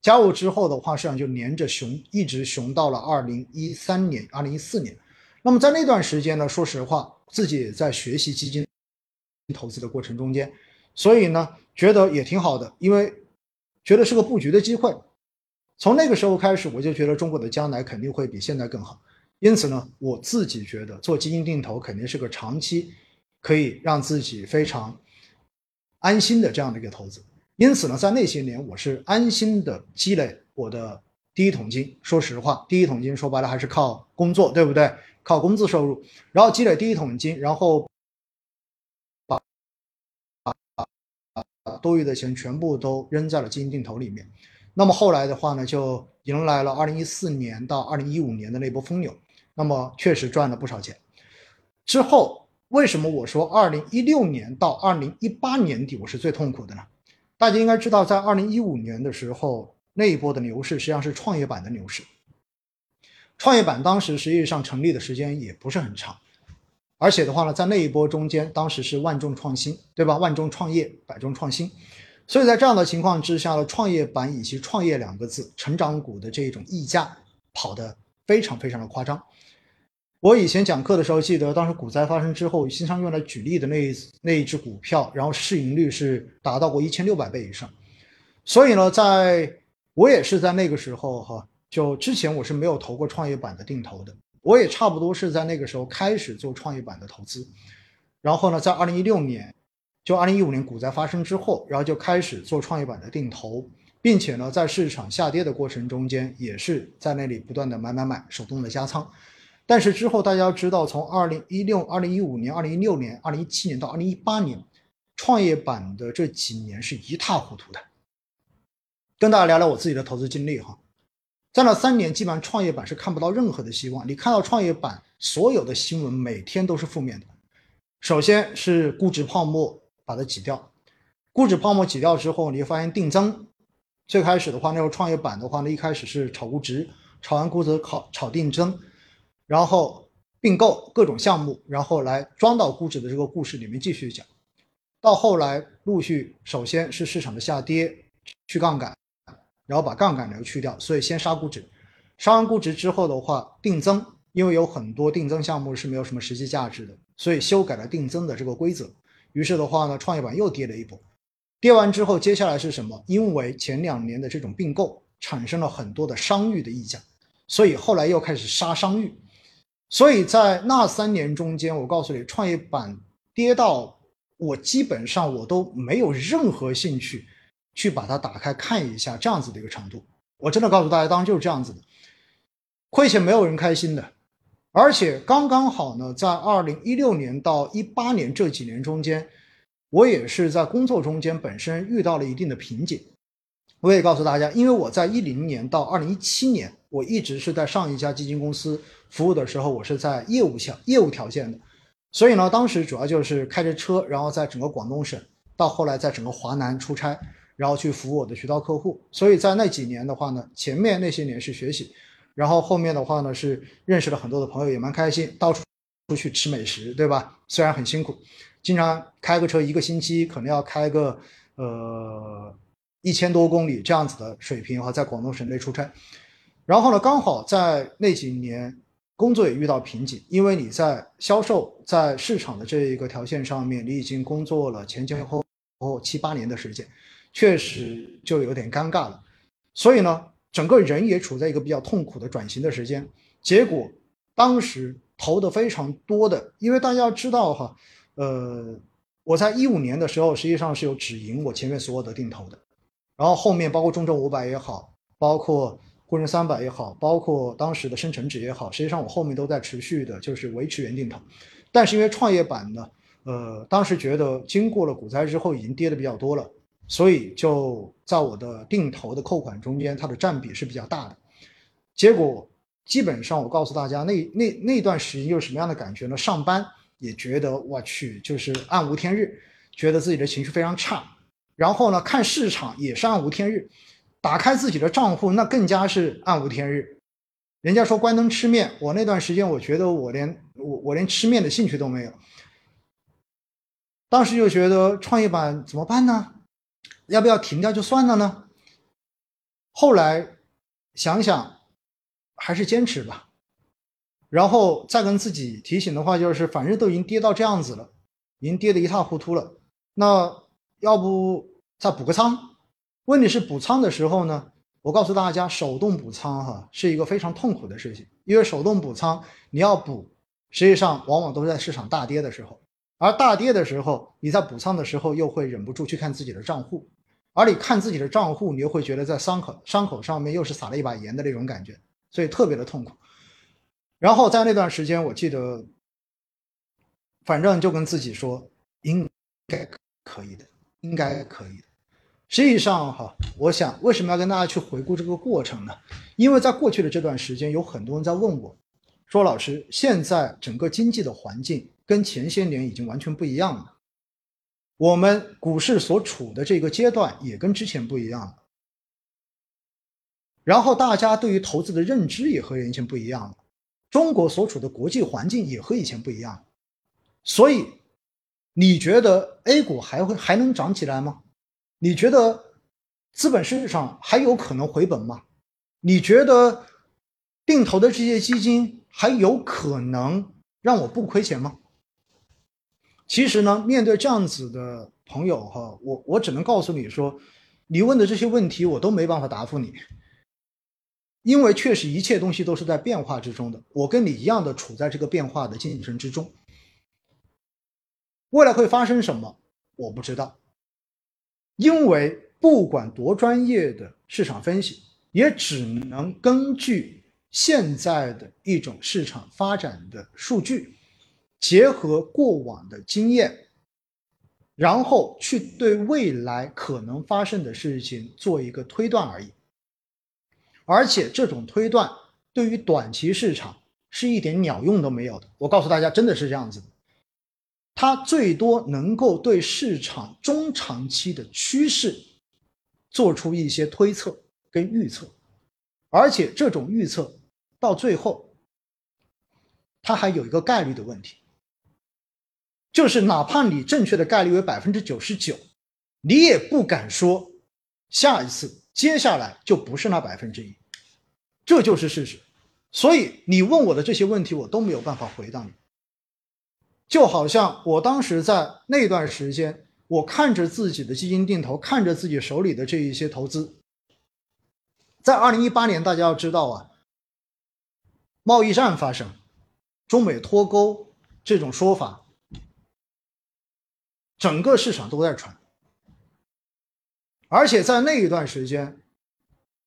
加入之后的话，市场就连着熊，一直熊到了二零一三年、二零一四年。那么在那段时间呢，说实话，自己也在学习基金投资的过程中间，所以呢，觉得也挺好的，因为觉得是个布局的机会。从那个时候开始，我就觉得中国的将来肯定会比现在更好。因此呢，我自己觉得做基金定投肯定是个长期可以让自己非常安心的这样的一个投资。因此呢，在那些年，我是安心的积累我的第一桶金。说实话，第一桶金说白了还是靠工作，对不对？靠工资收入，然后积累第一桶金，然后把把把多余的钱全部都扔在了基金定投里面。那么后来的话呢，就迎来了二零一四年到二零一五年的那波疯牛，那么确实赚了不少钱。之后为什么我说二零一六年到二零一八年底我是最痛苦的呢？大家应该知道，在二零一五年的时候，那一波的牛市实际上是创业板的牛市。创业板当时实际上成立的时间也不是很长，而且的话呢，在那一波中间，当时是万众创新，对吧？万众创业，百众创新。所以在这样的情况之下呢，创业板以及“创业”两个字，成长股的这种溢价跑得非常非常的夸张。我以前讲课的时候，记得当时股灾发生之后，经常用来举例的那一那一只股票，然后市盈率是达到过一千六百倍以上。所以呢，在我也是在那个时候哈，就之前我是没有投过创业板的定投的，我也差不多是在那个时候开始做创业板的投资。然后呢，在二零一六年。就二零一五年股灾发生之后，然后就开始做创业板的定投，并且呢，在市场下跌的过程中间，也是在那里不断的买买买，手动的加仓。但是之后大家要知道，从二零一六、二零一五年、二零一六年、二零一七年到二零一八年，创业板的这几年是一塌糊涂的。跟大家聊聊我自己的投资经历哈，在那三年，基本上创业板是看不到任何的希望。你看到创业板所有的新闻，每天都是负面的。首先是估值泡沫。把它挤掉，估值泡沫挤掉之后，你就发现定增。最开始的话，那时候创业板的话呢，一开始是炒估值，炒完估值炒炒定增，然后并购各种项目，然后来装到估值的这个故事里面继续讲。到后来陆续，首先是市场的下跌，去杠杆，然后把杠杆流去掉，所以先杀估值。杀完估值之后的话，定增，因为有很多定增项目是没有什么实际价值的，所以修改了定增的这个规则。于是的话呢，创业板又跌了一波，跌完之后，接下来是什么？因为前两年的这种并购产生了很多的商誉的溢价，所以后来又开始杀商誉。所以在那三年中间，我告诉你，创业板跌到我基本上我都没有任何兴趣去把它打开看一下这样子的一个程度。我真的告诉大家，当然就是这样子的，亏钱没有人开心的。而且刚刚好呢，在二零一六年到一八年这几年中间，我也是在工作中间本身遇到了一定的瓶颈。我也告诉大家，因为我在一零年到二零一七年，我一直是在上一家基金公司服务的时候，我是在业务条业务条线的，所以呢，当时主要就是开着车，然后在整个广东省，到后来在整个华南出差，然后去服务我的渠道客户。所以在那几年的话呢，前面那些年是学习。然后后面的话呢，是认识了很多的朋友，也蛮开心，到处出去吃美食，对吧？虽然很辛苦，经常开个车一个星期可能要开个呃一千多公里这样子的水平哈，在广东省内出差。然后呢，刚好在那几年工作也遇到瓶颈，因为你在销售、在市场的这一个条线上面，你已经工作了前前后后七八年的时间，确实就有点尴尬了。所以呢，整个人也处在一个比较痛苦的转型的时间。结果当时投的非常多的，因为大家知道哈，呃，我在一五年的时候实际上是有止盈我前面所有的定投的，然后后面包括中证五百也好，包括。沪深三百也好，包括当时的深成指也好，实际上我后面都在持续的，就是维持原定投。但是因为创业板呢，呃，当时觉得经过了股灾之后已经跌的比较多了，所以就在我的定投的扣款中间，它的占比是比较大的。结果基本上我告诉大家，那那那段时间又是什么样的感觉呢？上班也觉得我去，就是暗无天日，觉得自己的情绪非常差。然后呢，看市场也是暗无天日。打开自己的账户，那更加是暗无天日。人家说关灯吃面，我那段时间我觉得我连我我连吃面的兴趣都没有。当时就觉得创业板怎么办呢？要不要停掉就算了呢？后来想想，还是坚持吧。然后再跟自己提醒的话就是，反正都已经跌到这样子了，已经跌得一塌糊涂了，那要不再补个仓？问题是补仓的时候呢，我告诉大家，手动补仓哈是一个非常痛苦的事情，因为手动补仓你要补，实际上往往都是在市场大跌的时候，而大跌的时候，你在补仓的时候又会忍不住去看自己的账户，而你看自己的账户，你又会觉得在伤口伤口上面又是撒了一把盐的那种感觉，所以特别的痛苦。然后在那段时间，我记得，反正就跟自己说，应该可以的，应该可以的。实际上，哈，我想为什么要跟大家去回顾这个过程呢？因为在过去的这段时间，有很多人在问我，说老师，现在整个经济的环境跟前些年已经完全不一样了，我们股市所处的这个阶段也跟之前不一样了，然后大家对于投资的认知也和以前不一样了，中国所处的国际环境也和以前不一样，所以你觉得 A 股还会还能涨起来吗？你觉得资本市场还有可能回本吗？你觉得定投的这些基金还有可能让我不亏钱吗？其实呢，面对这样子的朋友哈，我我只能告诉你说，你问的这些问题我都没办法答复你，因为确实一切东西都是在变化之中的，我跟你一样的处在这个变化的进程之中，未来会发生什么，我不知道。因为不管多专业的市场分析，也只能根据现在的一种市场发展的数据，结合过往的经验，然后去对未来可能发生的事情做一个推断而已。而且这种推断对于短期市场是一点鸟用都没有的。我告诉大家，真的是这样子的。它最多能够对市场中长期的趋势做出一些推测跟预测，而且这种预测到最后，它还有一个概率的问题，就是哪怕你正确的概率为百分之九十九，你也不敢说下一次接下来就不是那百分之一，这就是事实。所以你问我的这些问题，我都没有办法回答你。就好像我当时在那段时间，我看着自己的基金定投，看着自己手里的这一些投资，在二零一八年，大家要知道啊，贸易战发生，中美脱钩这种说法，整个市场都在传，而且在那一段时间，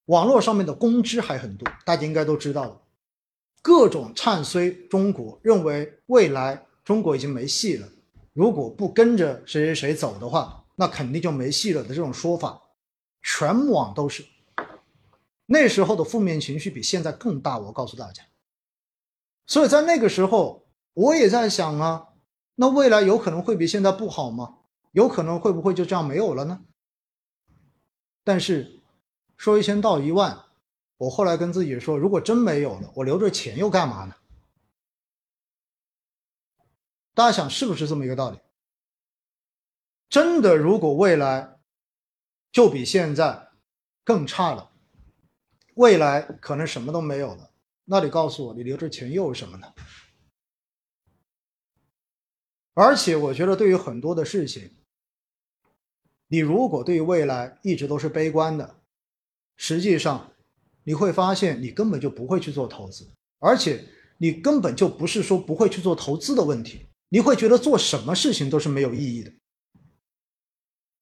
网络上面的公知还很多，大家应该都知道了，各种唱衰中国，认为未来。中国已经没戏了，如果不跟着谁谁谁走的话，那肯定就没戏了的这种说法，全网都是。那时候的负面情绪比现在更大，我告诉大家。所以在那个时候，我也在想啊，那未来有可能会比现在不好吗？有可能会不会就这样没有了呢？但是说一千道一万，我后来跟自己说，如果真没有了，我留着钱又干嘛呢？大家想是不是这么一个道理？真的，如果未来就比现在更差了，未来可能什么都没有了，那你告诉我，你留着钱又是什么呢？而且我觉得，对于很多的事情，你如果对于未来一直都是悲观的，实际上你会发现，你根本就不会去做投资，而且你根本就不是说不会去做投资的问题，你会觉得做什么事情都是没有意义的。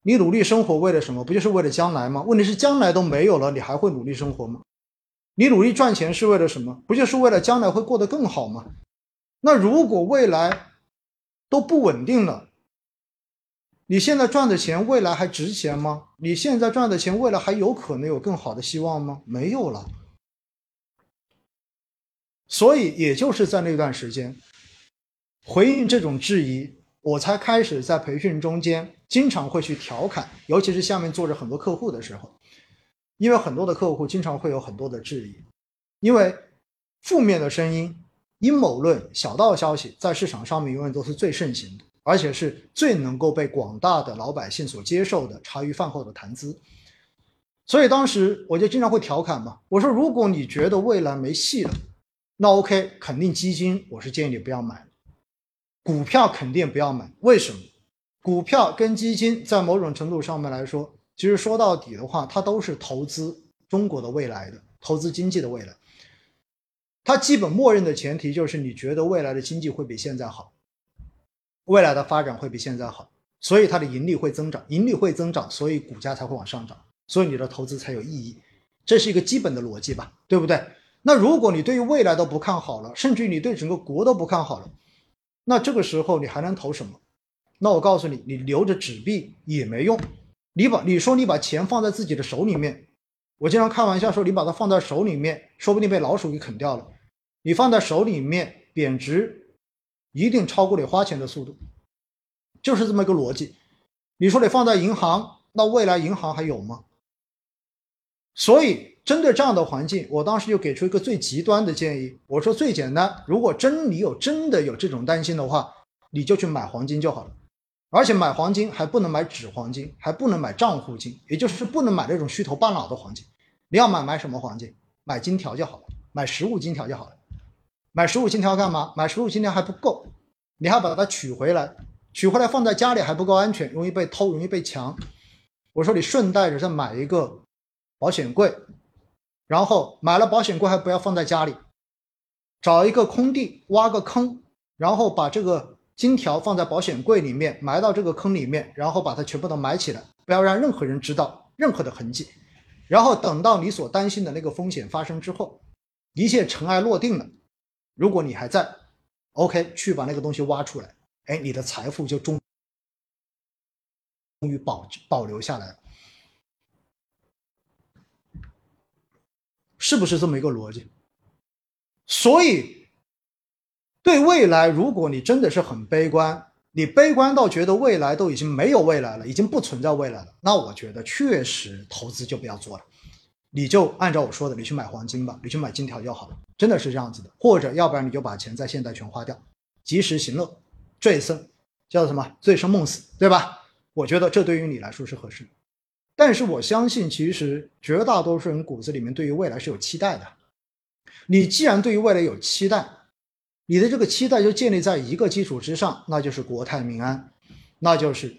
你努力生活为了什么？不就是为了将来吗？问题是将来都没有了，你还会努力生活吗？你努力赚钱是为了什么？不就是为了将来会过得更好吗？那如果未来都不稳定了，你现在赚的钱未来还值钱吗？你现在赚的钱未来还有可能有更好的希望吗？没有了。所以也就是在那段时间，回应这种质疑。我才开始在培训中间经常会去调侃，尤其是下面坐着很多客户的时候，因为很多的客户经常会有很多的质疑，因为负面的声音、阴谋论、小道消息在市场上面永远都是最盛行的，而且是最能够被广大的老百姓所接受的茶余饭后的谈资。所以当时我就经常会调侃嘛，我说如果你觉得未来没戏了，那 OK，肯定基金我是建议你不要买。股票肯定不要买，为什么？股票跟基金在某种程度上面来说，其实说到底的话，它都是投资中国的未来的，投资经济的未来。它基本默认的前提就是你觉得未来的经济会比现在好，未来的发展会比现在好，所以它的盈利会增长，盈利会增长，所以股价才会往上涨，所以你的投资才有意义。这是一个基本的逻辑吧，对不对？那如果你对于未来都不看好了，甚至于你对整个国都不看好了。那这个时候你还能投什么？那我告诉你，你留着纸币也没用。你把你说你把钱放在自己的手里面，我经常开玩笑说，你把它放在手里面，说不定被老鼠给啃掉了。你放在手里面贬值，一定超过你花钱的速度，就是这么一个逻辑。你说你放在银行，那未来银行还有吗？所以。针对这样的环境，我当时就给出一个最极端的建议。我说最简单，如果真你有真的有这种担心的话，你就去买黄金就好了。而且买黄金还不能买纸黄金，还不能买账户金，也就是不能买那种虚头巴脑的黄金。你要买买什么黄金？买金条就好了，买实物金条就好了。买十五金条干嘛？买十五金条还不够，你还把它取回来，取回来放在家里还不够安全，容易被偷，容易被抢。我说你顺带着再买一个保险柜。然后买了保险柜还不要放在家里，找一个空地挖个坑，然后把这个金条放在保险柜里面，埋到这个坑里面，然后把它全部都埋起来，不要让任何人知道任何的痕迹。然后等到你所担心的那个风险发生之后，一切尘埃落定了，如果你还在，OK，去把那个东西挖出来，哎，你的财富就终终于保保留下来了。是不是这么一个逻辑？所以，对未来，如果你真的是很悲观，你悲观到觉得未来都已经没有未来了，已经不存在未来了，那我觉得确实投资就不要做了，你就按照我说的，你去买黄金吧，你去买金条就好了，真的是这样子的。或者，要不然你就把钱在现在全花掉，及时行乐，醉生叫做什么？醉生梦死，对吧？我觉得这对于你来说是合适的。但是我相信，其实绝大多数人骨子里面对于未来是有期待的。你既然对于未来有期待，你的这个期待就建立在一个基础之上，那就是国泰民安，那就是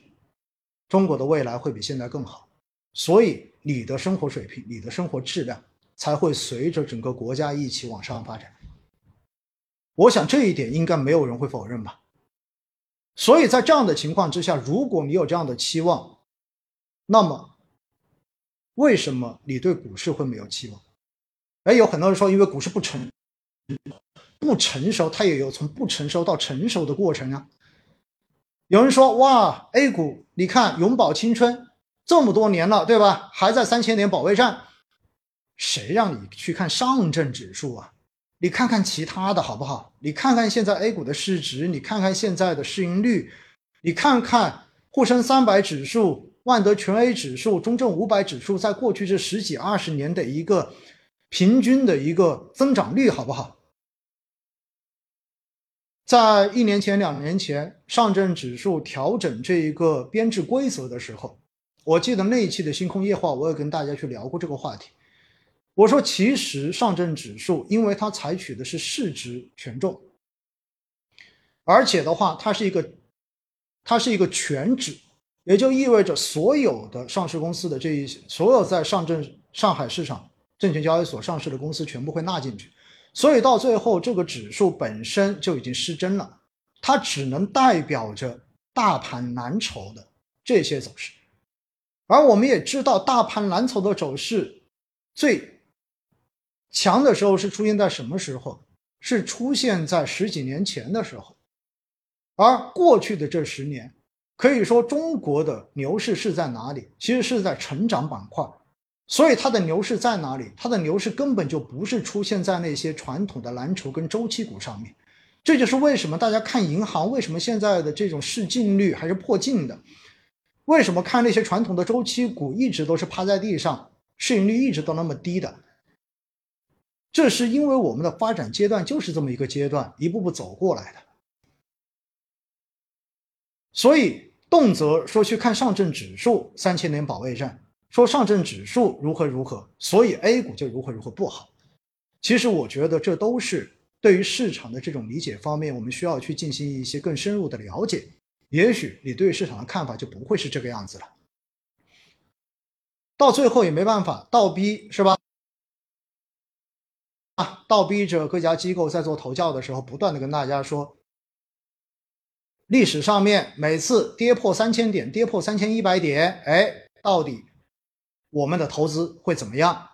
中国的未来会比现在更好。所以你的生活水平、你的生活质量才会随着整个国家一起往上发展。我想这一点应该没有人会否认吧。所以在这样的情况之下，如果你有这样的期望，那么。为什么你对股市会没有期望？哎，有很多人说，因为股市不成不成熟，它也有从不成熟到成熟的过程啊。有人说，哇，A 股，你看永葆青春这么多年了，对吧？还在三千点保卫战，谁让你去看上证指数啊？你看看其他的好不好？你看看现在 A 股的市值，你看看现在的市盈率，你看看沪深三百指数。万德全 A 指数、中证五百指数在过去这十几二十年的一个平均的一个增长率，好不好？在一年前、两年前，上证指数调整这一个编制规则的时候，我记得那一期的星空夜话，我也跟大家去聊过这个话题。我说，其实上证指数，因为它采取的是市值权重，而且的话，它是一个，它是一个全指，也就意味着所有的上市公司的这一所有在上证上海市场证券交易所上市的公司全部会纳进去，所以到最后，这个指数本身就已经失真了，它只能代表着大盘蓝筹的这些走势，而我们也知道，大盘蓝筹的走势最。强的时候是出现在什么时候？是出现在十几年前的时候，而过去的这十年，可以说中国的牛市是在哪里？其实是在成长板块，所以它的牛市在哪里？它的牛市根本就不是出现在那些传统的蓝筹跟周期股上面。这就是为什么大家看银行，为什么现在的这种市净率还是破净的？为什么看那些传统的周期股一直都是趴在地上，市盈率一直都那么低的？这是因为我们的发展阶段就是这么一个阶段，一步步走过来的。所以动辄说去看上证指数三千点保卫战，说上证指数如何如何，所以 A 股就如何如何不好。其实我觉得这都是对于市场的这种理解方面，我们需要去进行一些更深入的了解。也许你对市场的看法就不会是这个样子了。到最后也没办法，倒逼是吧？啊倒逼着各家机构在做投教的时候，不断的跟大家说，历史上面每次跌破三千点，跌破三千一百点，哎，到底我们的投资会怎么样？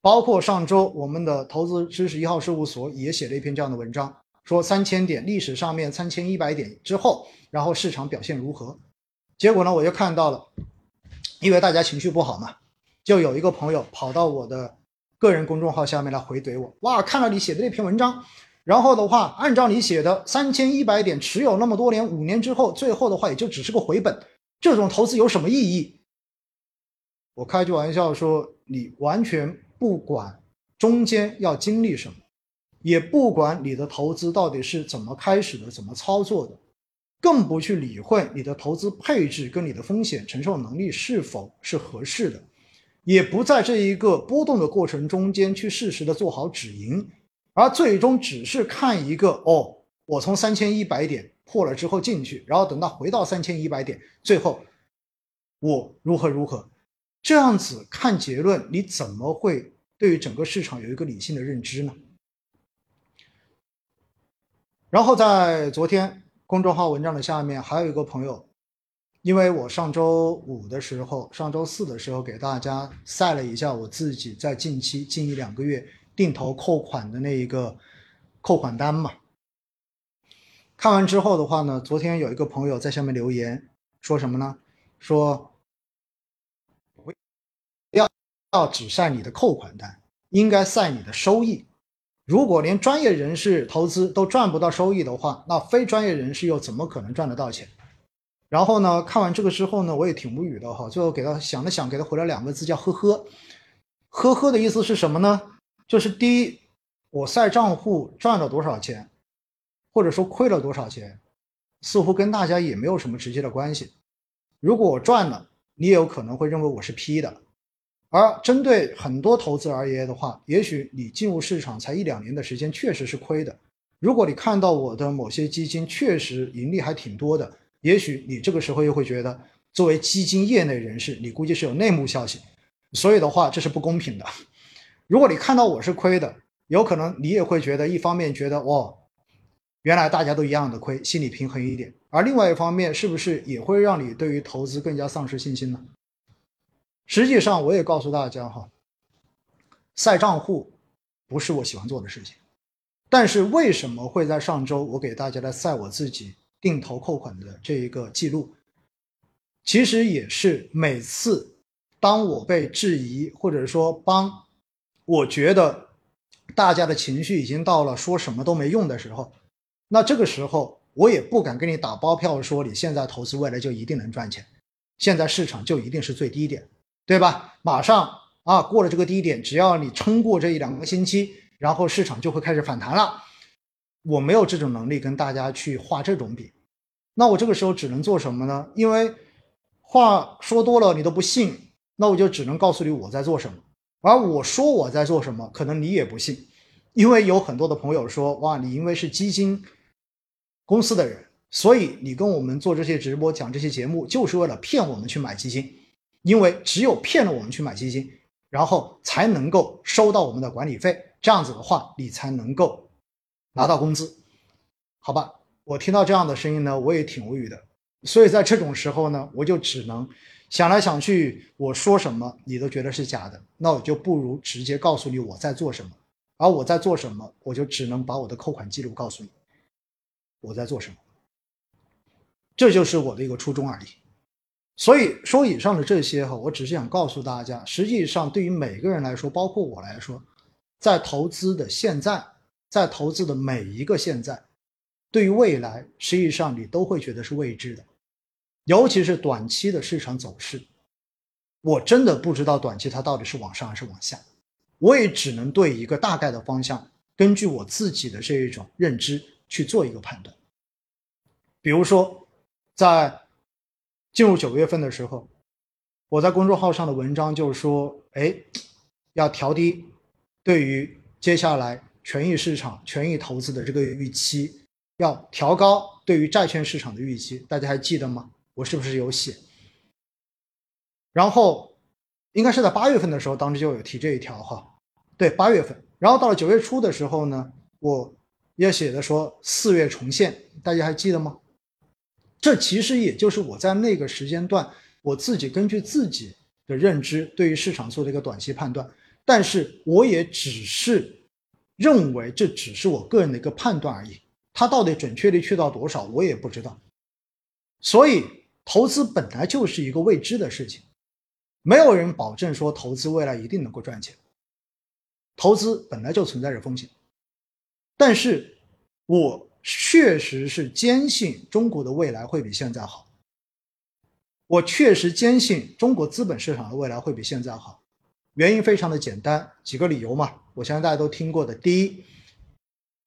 包括上周我们的投资知识一号事务所也写了一篇这样的文章，说三千点历史上面三千一百点之后，然后市场表现如何？结果呢，我就看到了，因为大家情绪不好嘛，就有一个朋友跑到我的。个人公众号下面来回怼我，哇，看了你写的那篇文章，然后的话，按照你写的三千一百点持有那么多年，五年之后，最后的话也就只是个回本，这种投资有什么意义？我开句玩笑说，你完全不管中间要经历什么，也不管你的投资到底是怎么开始的，怎么操作的，更不去理会你的投资配置跟你的风险承受能力是否是合适的。也不在这一个波动的过程中间去适时的做好止盈，而最终只是看一个哦，我从三千一百点破了之后进去，然后等到回到三千一百点，最后我如何如何，这样子看结论，你怎么会对于整个市场有一个理性的认知呢？然后在昨天公众号文章的下面还有一个朋友。因为我上周五的时候，上周四的时候给大家晒了一下我自己在近期近一两个月定投扣款的那一个扣款单嘛。看完之后的话呢，昨天有一个朋友在下面留言说什么呢？说不要要只晒你的扣款单，应该晒你的收益。如果连专业人士投资都赚不到收益的话，那非专业人士又怎么可能赚得到钱？然后呢，看完这个之后呢，我也挺无语的哈。最后给他想了想，给他回了两个字，叫“呵呵”。呵呵的意思是什么呢？就是第一，我晒账户赚了多少钱，或者说亏了多少钱，似乎跟大家也没有什么直接的关系。如果我赚了，你也有可能会认为我是 P 的。而针对很多投资而言的话，也许你进入市场才一两年的时间，确实是亏的。如果你看到我的某些基金确实盈利还挺多的。也许你这个时候又会觉得，作为基金业内人士，你估计是有内幕消息，所以的话这是不公平的。如果你看到我是亏的，有可能你也会觉得，一方面觉得哦，原来大家都一样的亏，心理平衡一点；而另外一方面，是不是也会让你对于投资更加丧失信心呢？实际上，我也告诉大家哈，晒账户不是我喜欢做的事情，但是为什么会在上周我给大家来晒我自己？定投扣款的这一个记录，其实也是每次当我被质疑，或者说帮我觉得大家的情绪已经到了说什么都没用的时候，那这个时候我也不敢跟你打包票说你现在投资未来就一定能赚钱，现在市场就一定是最低点，对吧？马上啊过了这个低点，只要你撑过这一两个星期，然后市场就会开始反弹了。我没有这种能力跟大家去画这种饼，那我这个时候只能做什么呢？因为话说多了你都不信，那我就只能告诉你我在做什么。而我说我在做什么，可能你也不信，因为有很多的朋友说，哇，你因为是基金公司的人，所以你跟我们做这些直播、讲这些节目，就是为了骗我们去买基金，因为只有骗了我们去买基金，然后才能够收到我们的管理费，这样子的话，你才能够拿到工资，好吧？我听到这样的声音呢，我也挺无语的，所以在这种时候呢，我就只能。想来想去，我说什么你都觉得是假的，那我就不如直接告诉你我在做什么。而我在做什么，我就只能把我的扣款记录告诉你我在做什么。这就是我的一个初衷而已。所以说，以上的这些哈，我只是想告诉大家，实际上对于每个人来说，包括我来说，在投资的现在，在投资的每一个现在，对于未来，实际上你都会觉得是未知的。尤其是短期的市场走势，我真的不知道短期它到底是往上还是往下，我也只能对一个大概的方向，根据我自己的这一种认知去做一个判断。比如说，在进入九月份的时候，我在公众号上的文章就是说，哎，要调低对于接下来权益市场、权益投资的这个预期，要调高对于债券市场的预期，大家还记得吗？我是不是有写？然后应该是在八月份的时候，当时就有提这一条哈。对，八月份。然后到了九月初的时候呢，我也写的说四月重现，大家还记得吗？这其实也就是我在那个时间段，我自己根据自己的认知对于市场做的一个短期判断。但是我也只是认为这只是我个人的一个判断而已，它到底准确率去到多少，我也不知道。所以。投资本来就是一个未知的事情，没有人保证说投资未来一定能够赚钱。投资本来就存在着风险，但是我确实是坚信中国的未来会比现在好。我确实坚信中国资本市场的未来会比现在好，原因非常的简单，几个理由嘛。我相信大家都听过的，第一，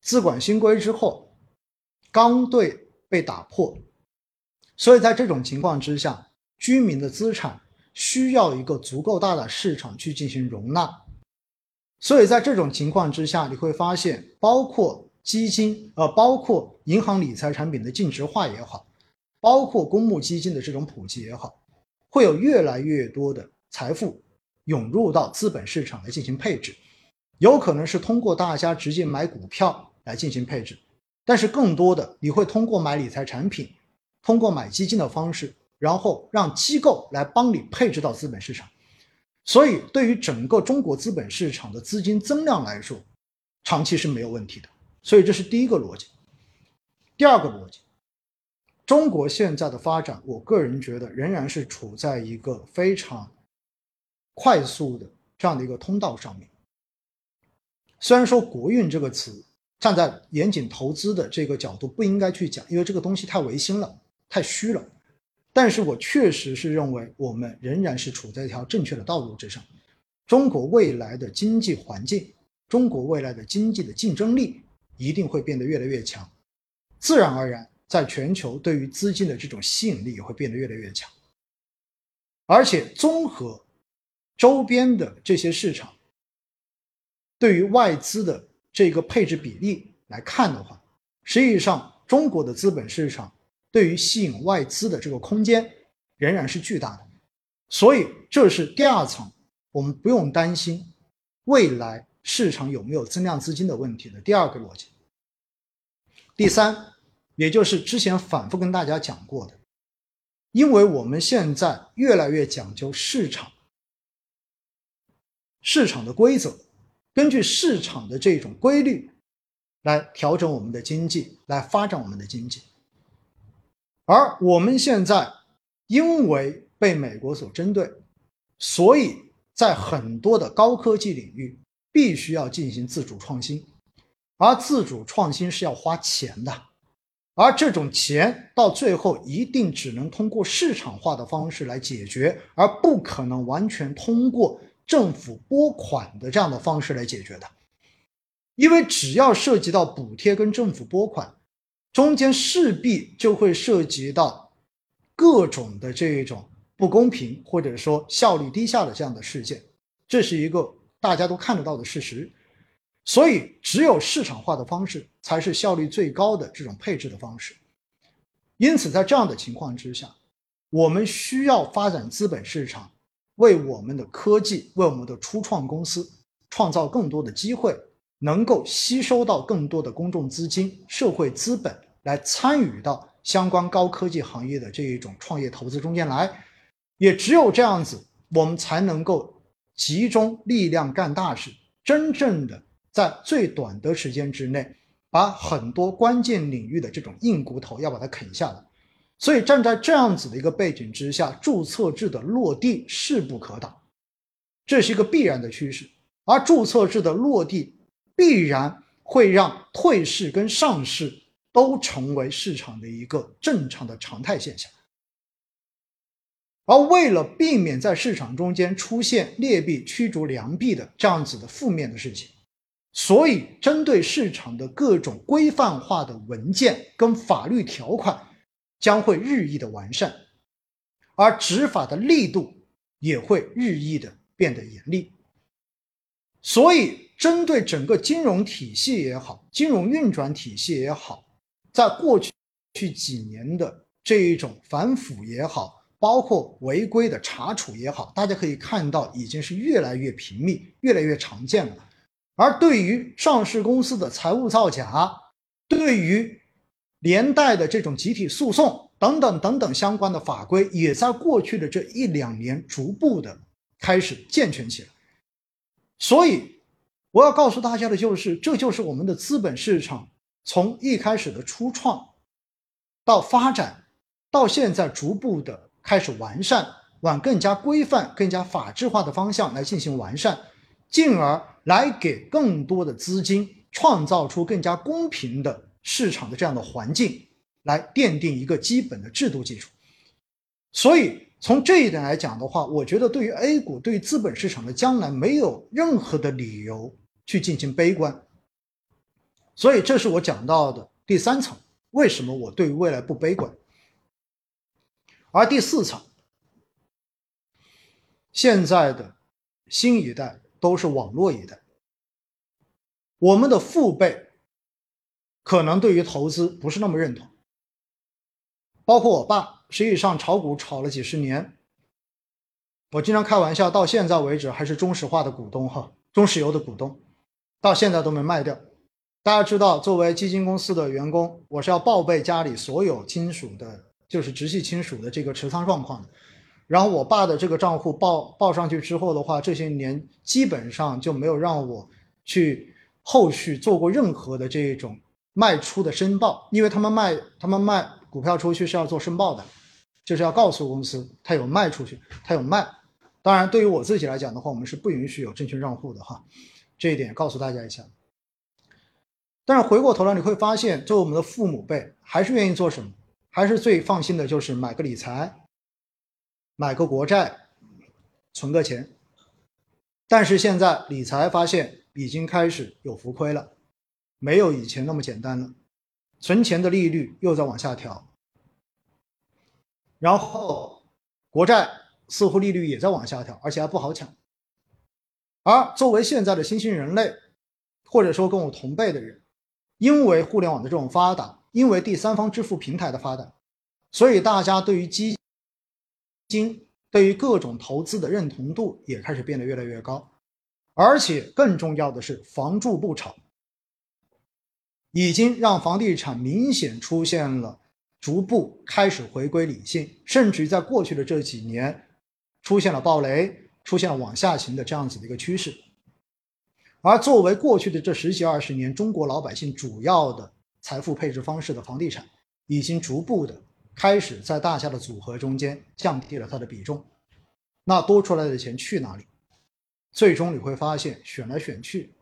资管新规之后，刚兑被打破。所以在这种情况之下，居民的资产需要一个足够大的市场去进行容纳。所以在这种情况之下，你会发现，包括基金，呃，包括银行理财产品的净值化也好，包括公募基金的这种普及也好，会有越来越多的财富涌入到资本市场来进行配置。有可能是通过大家直接买股票来进行配置，但是更多的你会通过买理财产品。通过买基金的方式，然后让机构来帮你配置到资本市场，所以对于整个中国资本市场的资金增量来说，长期是没有问题的。所以这是第一个逻辑。第二个逻辑，中国现在的发展，我个人觉得仍然是处在一个非常快速的这样的一个通道上面。虽然说“国运”这个词，站在严谨投资的这个角度不应该去讲，因为这个东西太唯心了。太虚了，但是我确实是认为我们仍然是处在一条正确的道路之上。中国未来的经济环境，中国未来的经济的竞争力一定会变得越来越强，自然而然，在全球对于资金的这种吸引力也会变得越来越强。而且综合周边的这些市场，对于外资的这个配置比例来看的话，实际上中国的资本市场。对于吸引外资的这个空间仍然是巨大的，所以这是第二层，我们不用担心未来市场有没有增量资金的问题的第二个逻辑。第三，也就是之前反复跟大家讲过的，因为我们现在越来越讲究市场，市场的规则，根据市场的这种规律来调整我们的经济，来发展我们的经济。而我们现在因为被美国所针对，所以在很多的高科技领域必须要进行自主创新，而自主创新是要花钱的，而这种钱到最后一定只能通过市场化的方式来解决，而不可能完全通过政府拨款的这样的方式来解决的，因为只要涉及到补贴跟政府拨款。中间势必就会涉及到各种的这种不公平，或者说效率低下的这样的事件，这是一个大家都看得到的事实。所以，只有市场化的方式才是效率最高的这种配置的方式。因此，在这样的情况之下，我们需要发展资本市场，为我们的科技、为我们的初创公司创造更多的机会，能够吸收到更多的公众资金、社会资本来参与到相关高科技行业的这一种创业投资中间来。也只有这样子，我们才能够集中力量干大事，真正的。在最短的时间之内，把很多关键领域的这种硬骨头要把它啃下来。所以站在这样子的一个背景之下，注册制的落地势不可挡，这是一个必然的趋势。而注册制的落地，必然会让退市跟上市都成为市场的一个正常的常态现象。而为了避免在市场中间出现劣币驱逐良币的这样子的负面的事情。所以，针对市场的各种规范化的文件跟法律条款将会日益的完善，而执法的力度也会日益的变得严厉。所以，针对整个金融体系也好，金融运转体系也好，在过去去几年的这一种反腐也好，包括违规的查处也好，大家可以看到，已经是越来越频密，越来越常见了。而对于上市公司的财务造假，对于连带的这种集体诉讼等等等等相关的法规，也在过去的这一两年逐步的开始健全起来。所以，我要告诉大家的就是，这就是我们的资本市场从一开始的初创到发展，到现在逐步的开始完善，往更加规范、更加法治化的方向来进行完善。进而来给更多的资金创造出更加公平的市场的这样的环境，来奠定一个基本的制度基础。所以从这一点来讲的话，我觉得对于 A 股、对于资本市场的将来，没有任何的理由去进行悲观。所以这是我讲到的第三层，为什么我对于未来不悲观。而第四层，现在的新一代。都是网络一代，我们的父辈可能对于投资不是那么认同，包括我爸，实际上炒股炒了几十年，我经常开玩笑，到现在为止还是中石化的股东哈，中石油的股东，到现在都没卖掉。大家知道，作为基金公司的员工，我是要报备家里所有亲属的，就是直系亲属的这个持仓状况的。然后我爸的这个账户报报上去之后的话，这些年基本上就没有让我去后续做过任何的这种卖出的申报，因为他们卖他们卖股票出去是要做申报的，就是要告诉公司他有卖出去，他有卖。当然，对于我自己来讲的话，我们是不允许有证券账户的哈，这一点告诉大家一下。但是回过头来你会发现，作为我们的父母辈，还是愿意做什么？还是最放心的就是买个理财。买个国债，存个钱，但是现在理财发现已经开始有浮亏了，没有以前那么简单了，存钱的利率又在往下调，然后国债似乎利率也在往下调，而且还不好抢。而作为现在的新兴人类，或者说跟我同辈的人，因为互联网的这种发达，因为第三方支付平台的发达，所以大家对于基金对于各种投资的认同度也开始变得越来越高，而且更重要的是，房住不炒已经让房地产明显出现了逐步开始回归理性，甚至于在过去的这几年出现了暴雷、出现了往下行的这样子的一个趋势。而作为过去的这十几二十年中国老百姓主要的财富配置方式的房地产，已经逐步的。开始在大家的组合中间降低了它的比重，那多出来的钱去哪里？最终你会发现，选来选去，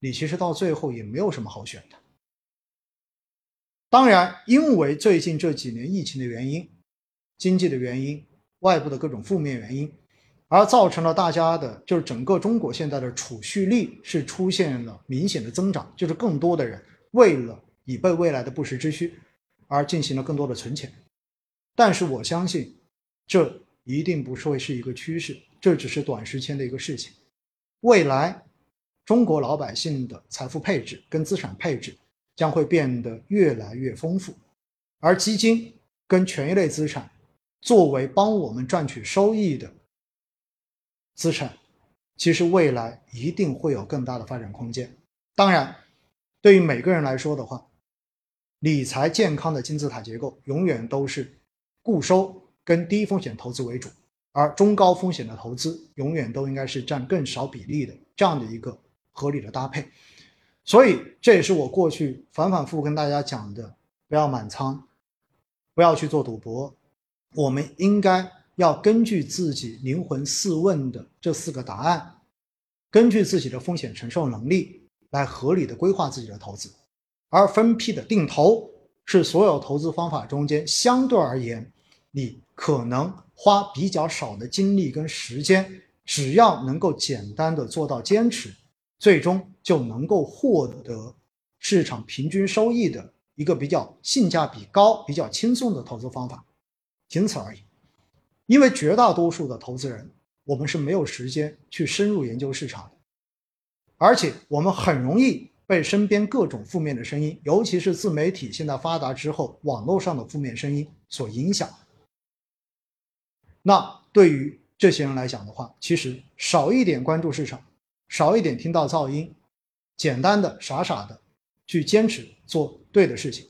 你其实到最后也没有什么好选的。当然，因为最近这几年疫情的原因、经济的原因、外部的各种负面原因，而造成了大家的，就是整个中国现在的储蓄率是出现了明显的增长，就是更多的人为了以备未来的不时之需，而进行了更多的存钱。但是我相信，这一定不是会是一个趋势，这只是短时间的一个事情。未来中国老百姓的财富配置跟资产配置将会变得越来越丰富，而基金跟权益类资产作为帮我们赚取收益的资产，其实未来一定会有更大的发展空间。当然，对于每个人来说的话，理财健康的金字塔结构永远都是固收跟低风险投资为主。而中高风险的投资永远都应该是占更少比例的这样的一个合理的搭配，所以这也是我过去反反复复跟大家讲的：不要满仓，不要去做赌博，我们应该要根据自己灵魂四问的这四个答案，根据自己的风险承受能力来合理的规划自己的投资，而分批的定投是所有投资方法中间相对而言你可能。花比较少的精力跟时间，只要能够简单的做到坚持，最终就能够获得市场平均收益的一个比较性价比高、比较轻松的投资方法，仅此而已。因为绝大多数的投资人，我们是没有时间去深入研究市场的，而且我们很容易被身边各种负面的声音，尤其是自媒体现在发达之后，网络上的负面声音所影响。那对于这些人来讲的话，其实少一点关注市场，少一点听到噪音，简单的傻傻的去坚持做对的事情，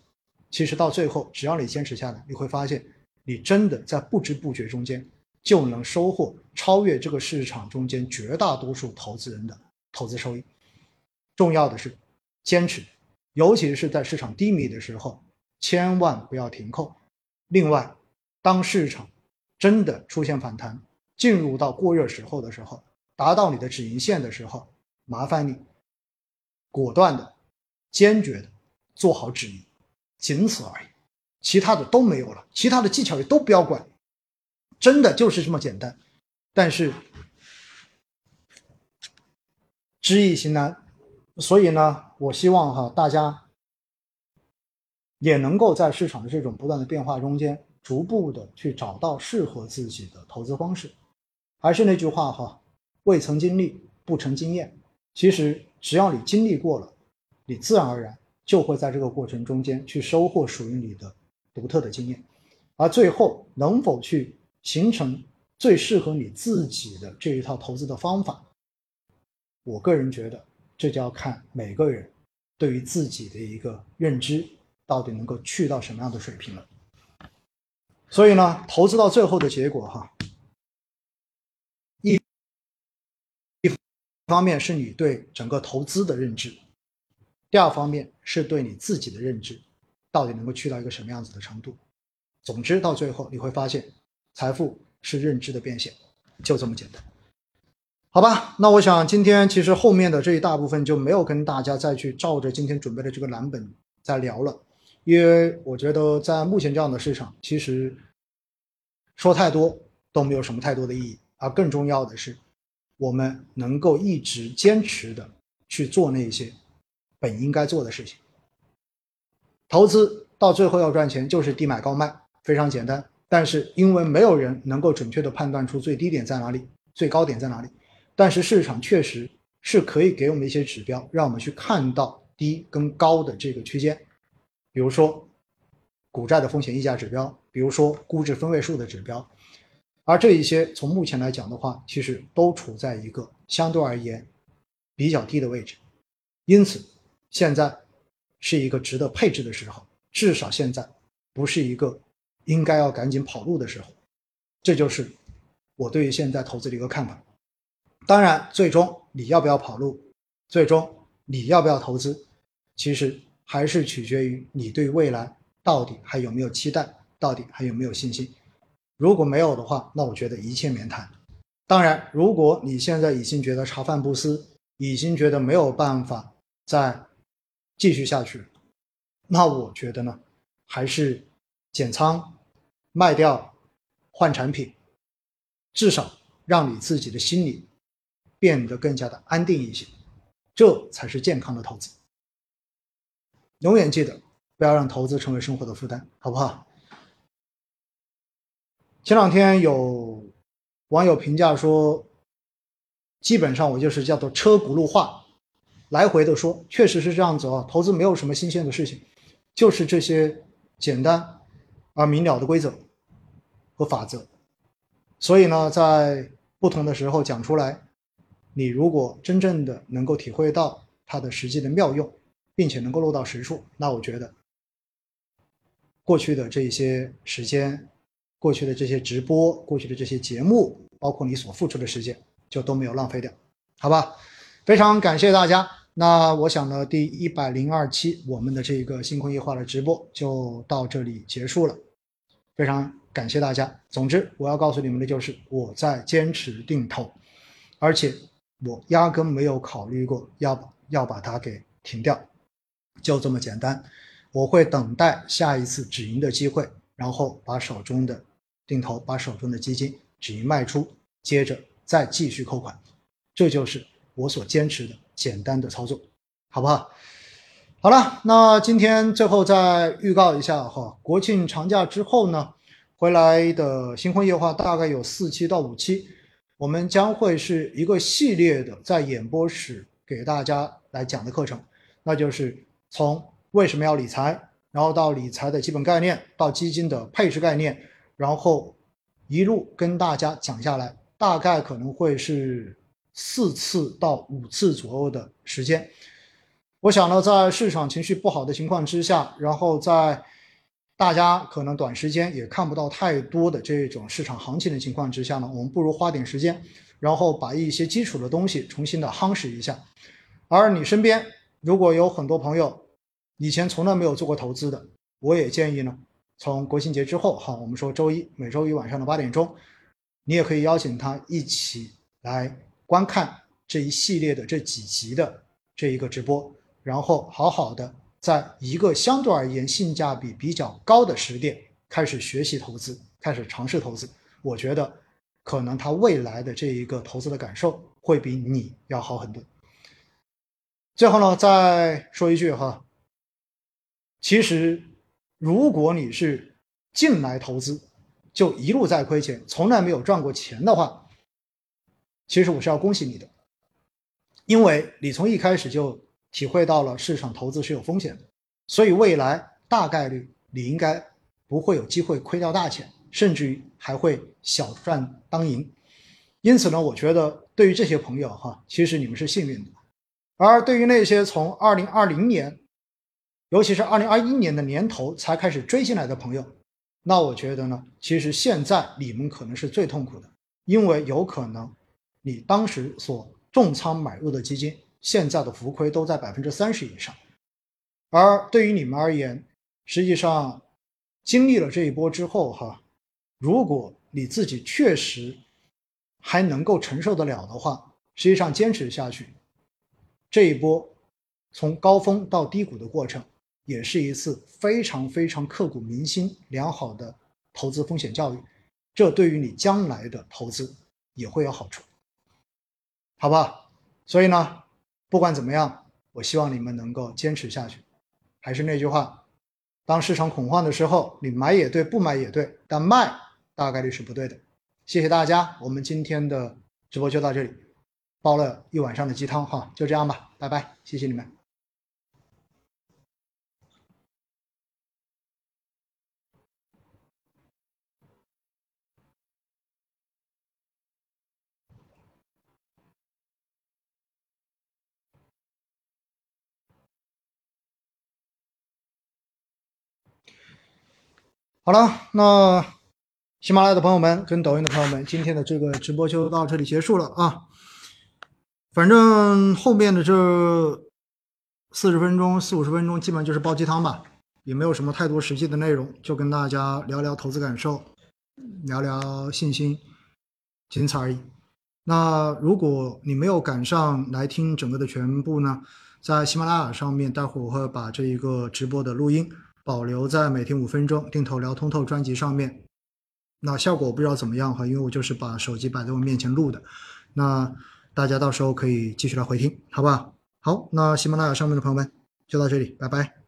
其实到最后，只要你坚持下来，你会发现，你真的在不知不觉中间就能收获超越这个市场中间绝大多数投资人的投资收益。重要的是坚持，尤其是在市场低迷的时候，千万不要停扣。另外，当市场真的出现反弹，进入到过热时候的时候，达到你的止盈线的时候，麻烦你果断的、坚决的做好止盈，仅此而已，其他的都没有了，其他的技巧也都不要管，真的就是这么简单。但是知易行难，所以呢，我希望哈大家也能够在市场的这种不断的变化中间。逐步的去找到适合自己的投资方式，还是那句话哈，未曾经历不成经验。其实只要你经历过了，你自然而然就会在这个过程中间去收获属于你的独特的经验。而最后能否去形成最适合你自己的这一套投资的方法，我个人觉得这就要看每个人对于自己的一个认知到底能够去到什么样的水平了。所以呢，投资到最后的结果哈，一一方面是你对整个投资的认知，第二方面是对你自己的认知，到底能够去到一个什么样子的程度。总之，到最后你会发现，财富是认知的变现，就这么简单。好吧，那我想今天其实后面的这一大部分就没有跟大家再去照着今天准备的这个蓝本再聊了。因为我觉得在目前这样的市场，其实说太多都没有什么太多的意义，而更重要的是，我们能够一直坚持的去做那些本应该做的事情。投资到最后要赚钱，就是低买高卖，非常简单。但是因为没有人能够准确的判断出最低点在哪里，最高点在哪里，但是市场确实是可以给我们一些指标，让我们去看到低跟高的这个区间。比如说，股债的风险溢价指标，比如说估值分位数的指标，而这一些从目前来讲的话，其实都处在一个相对而言比较低的位置，因此现在是一个值得配置的时候，至少现在不是一个应该要赶紧跑路的时候，这就是我对于现在投资的一个看法。当然，最终你要不要跑路，最终你要不要投资，其实。还是取决于你对未来到底还有没有期待，到底还有没有信心。如果没有的话，那我觉得一切免谈。当然，如果你现在已经觉得茶饭不思，已经觉得没有办法再继续下去，那我觉得呢，还是减仓、卖掉、换产品，至少让你自己的心里变得更加的安定一些，这才是健康的投资。永远记得，不要让投资成为生活的负担，好不好？前两天有网友评价说，基本上我就是叫做车轱辘话，来回的说，确实是这样子啊。投资没有什么新鲜的事情，就是这些简单而明了的规则和法则。所以呢，在不同的时候讲出来，你如果真正的能够体会到它的实际的妙用，并且能够落到实处，那我觉得过去的这些时间，过去的这些直播，过去的这些节目，包括你所付出的时间。就都没有浪费掉，好吧？非常感谢大家。那我想呢，第一百零二期我们的这个星空夜话的直播就到这里结束了。非常感谢大家。总之，我要告诉你们的就是我在坚持定投，而且我压根没有考虑过要要把它给停掉，就这么简单。我会等待下一次止盈的机会，然后把手中的定投，把手中的基金止盈卖出，接着。再继续扣款，这就是我所坚持的简单的操作，好不好？好了，那今天最后再预告一下哈，国庆长假之后呢，回来的星空夜话大概有四期到五期，我们将会是一个系列的在演播室给大家来讲的课程，那就是从为什么要理财，然后到理财的基本概念，到基金的配置概念，然后一路跟大家讲下来。大概可能会是四次到五次左右的时间。我想呢，在市场情绪不好的情况之下，然后在大家可能短时间也看不到太多的这种市场行情的情况之下呢，我们不如花点时间，然后把一些基础的东西重新的夯实一下。而你身边如果有很多朋友以前从来没有做过投资的，我也建议呢，从国庆节之后，哈，我们说周一每周一晚上的八点钟。你也可以邀请他一起来观看这一系列的这几集的这一个直播，然后好好的在一个相对而言性价比比较高的时点开始学习投资，开始尝试投资。我觉得可能他未来的这一个投资的感受会比你要好很多。最后呢，再说一句哈，其实如果你是进来投资。就一路在亏钱，从来没有赚过钱的话，其实我是要恭喜你的，因为你从一开始就体会到了市场投资是有风险的，所以未来大概率你应该不会有机会亏掉大钱，甚至于还会小赚当赢。因此呢，我觉得对于这些朋友哈，其实你们是幸运的，而对于那些从二零二零年，尤其是二零二一年的年头才开始追进来的朋友。那我觉得呢，其实现在你们可能是最痛苦的，因为有可能你当时所重仓买入的基金，现在的浮亏都在百分之三十以上。而对于你们而言，实际上经历了这一波之后，哈，如果你自己确实还能够承受得了的话，实际上坚持下去，这一波从高峰到低谷的过程。也是一次非常非常刻骨铭心、良好的投资风险教育，这对于你将来的投资也会有好处，好吧？所以呢，不管怎么样，我希望你们能够坚持下去。还是那句话，当市场恐慌的时候，你买也对，不买也对，但卖大概率是不对的。谢谢大家，我们今天的直播就到这里，煲了一晚上的鸡汤哈，就这样吧，拜拜，谢谢你们。好了，那喜马拉雅的朋友们跟抖音的朋友们，今天的这个直播就到这里结束了啊。反正后面的这四十分钟、四五十分钟，基本就是煲鸡汤吧，也没有什么太多实际的内容，就跟大家聊聊投资感受，聊聊信心，仅此而已。那如果你没有赶上来听整个的全部呢，在喜马拉雅上面，待会我会把这一个直播的录音。保留在每天五分钟定投聊通透专辑上面，那效果我不知道怎么样哈，因为我就是把手机摆在我面前录的，那大家到时候可以继续来回听，好不好？好，那喜马拉雅上面的朋友们就到这里，拜拜。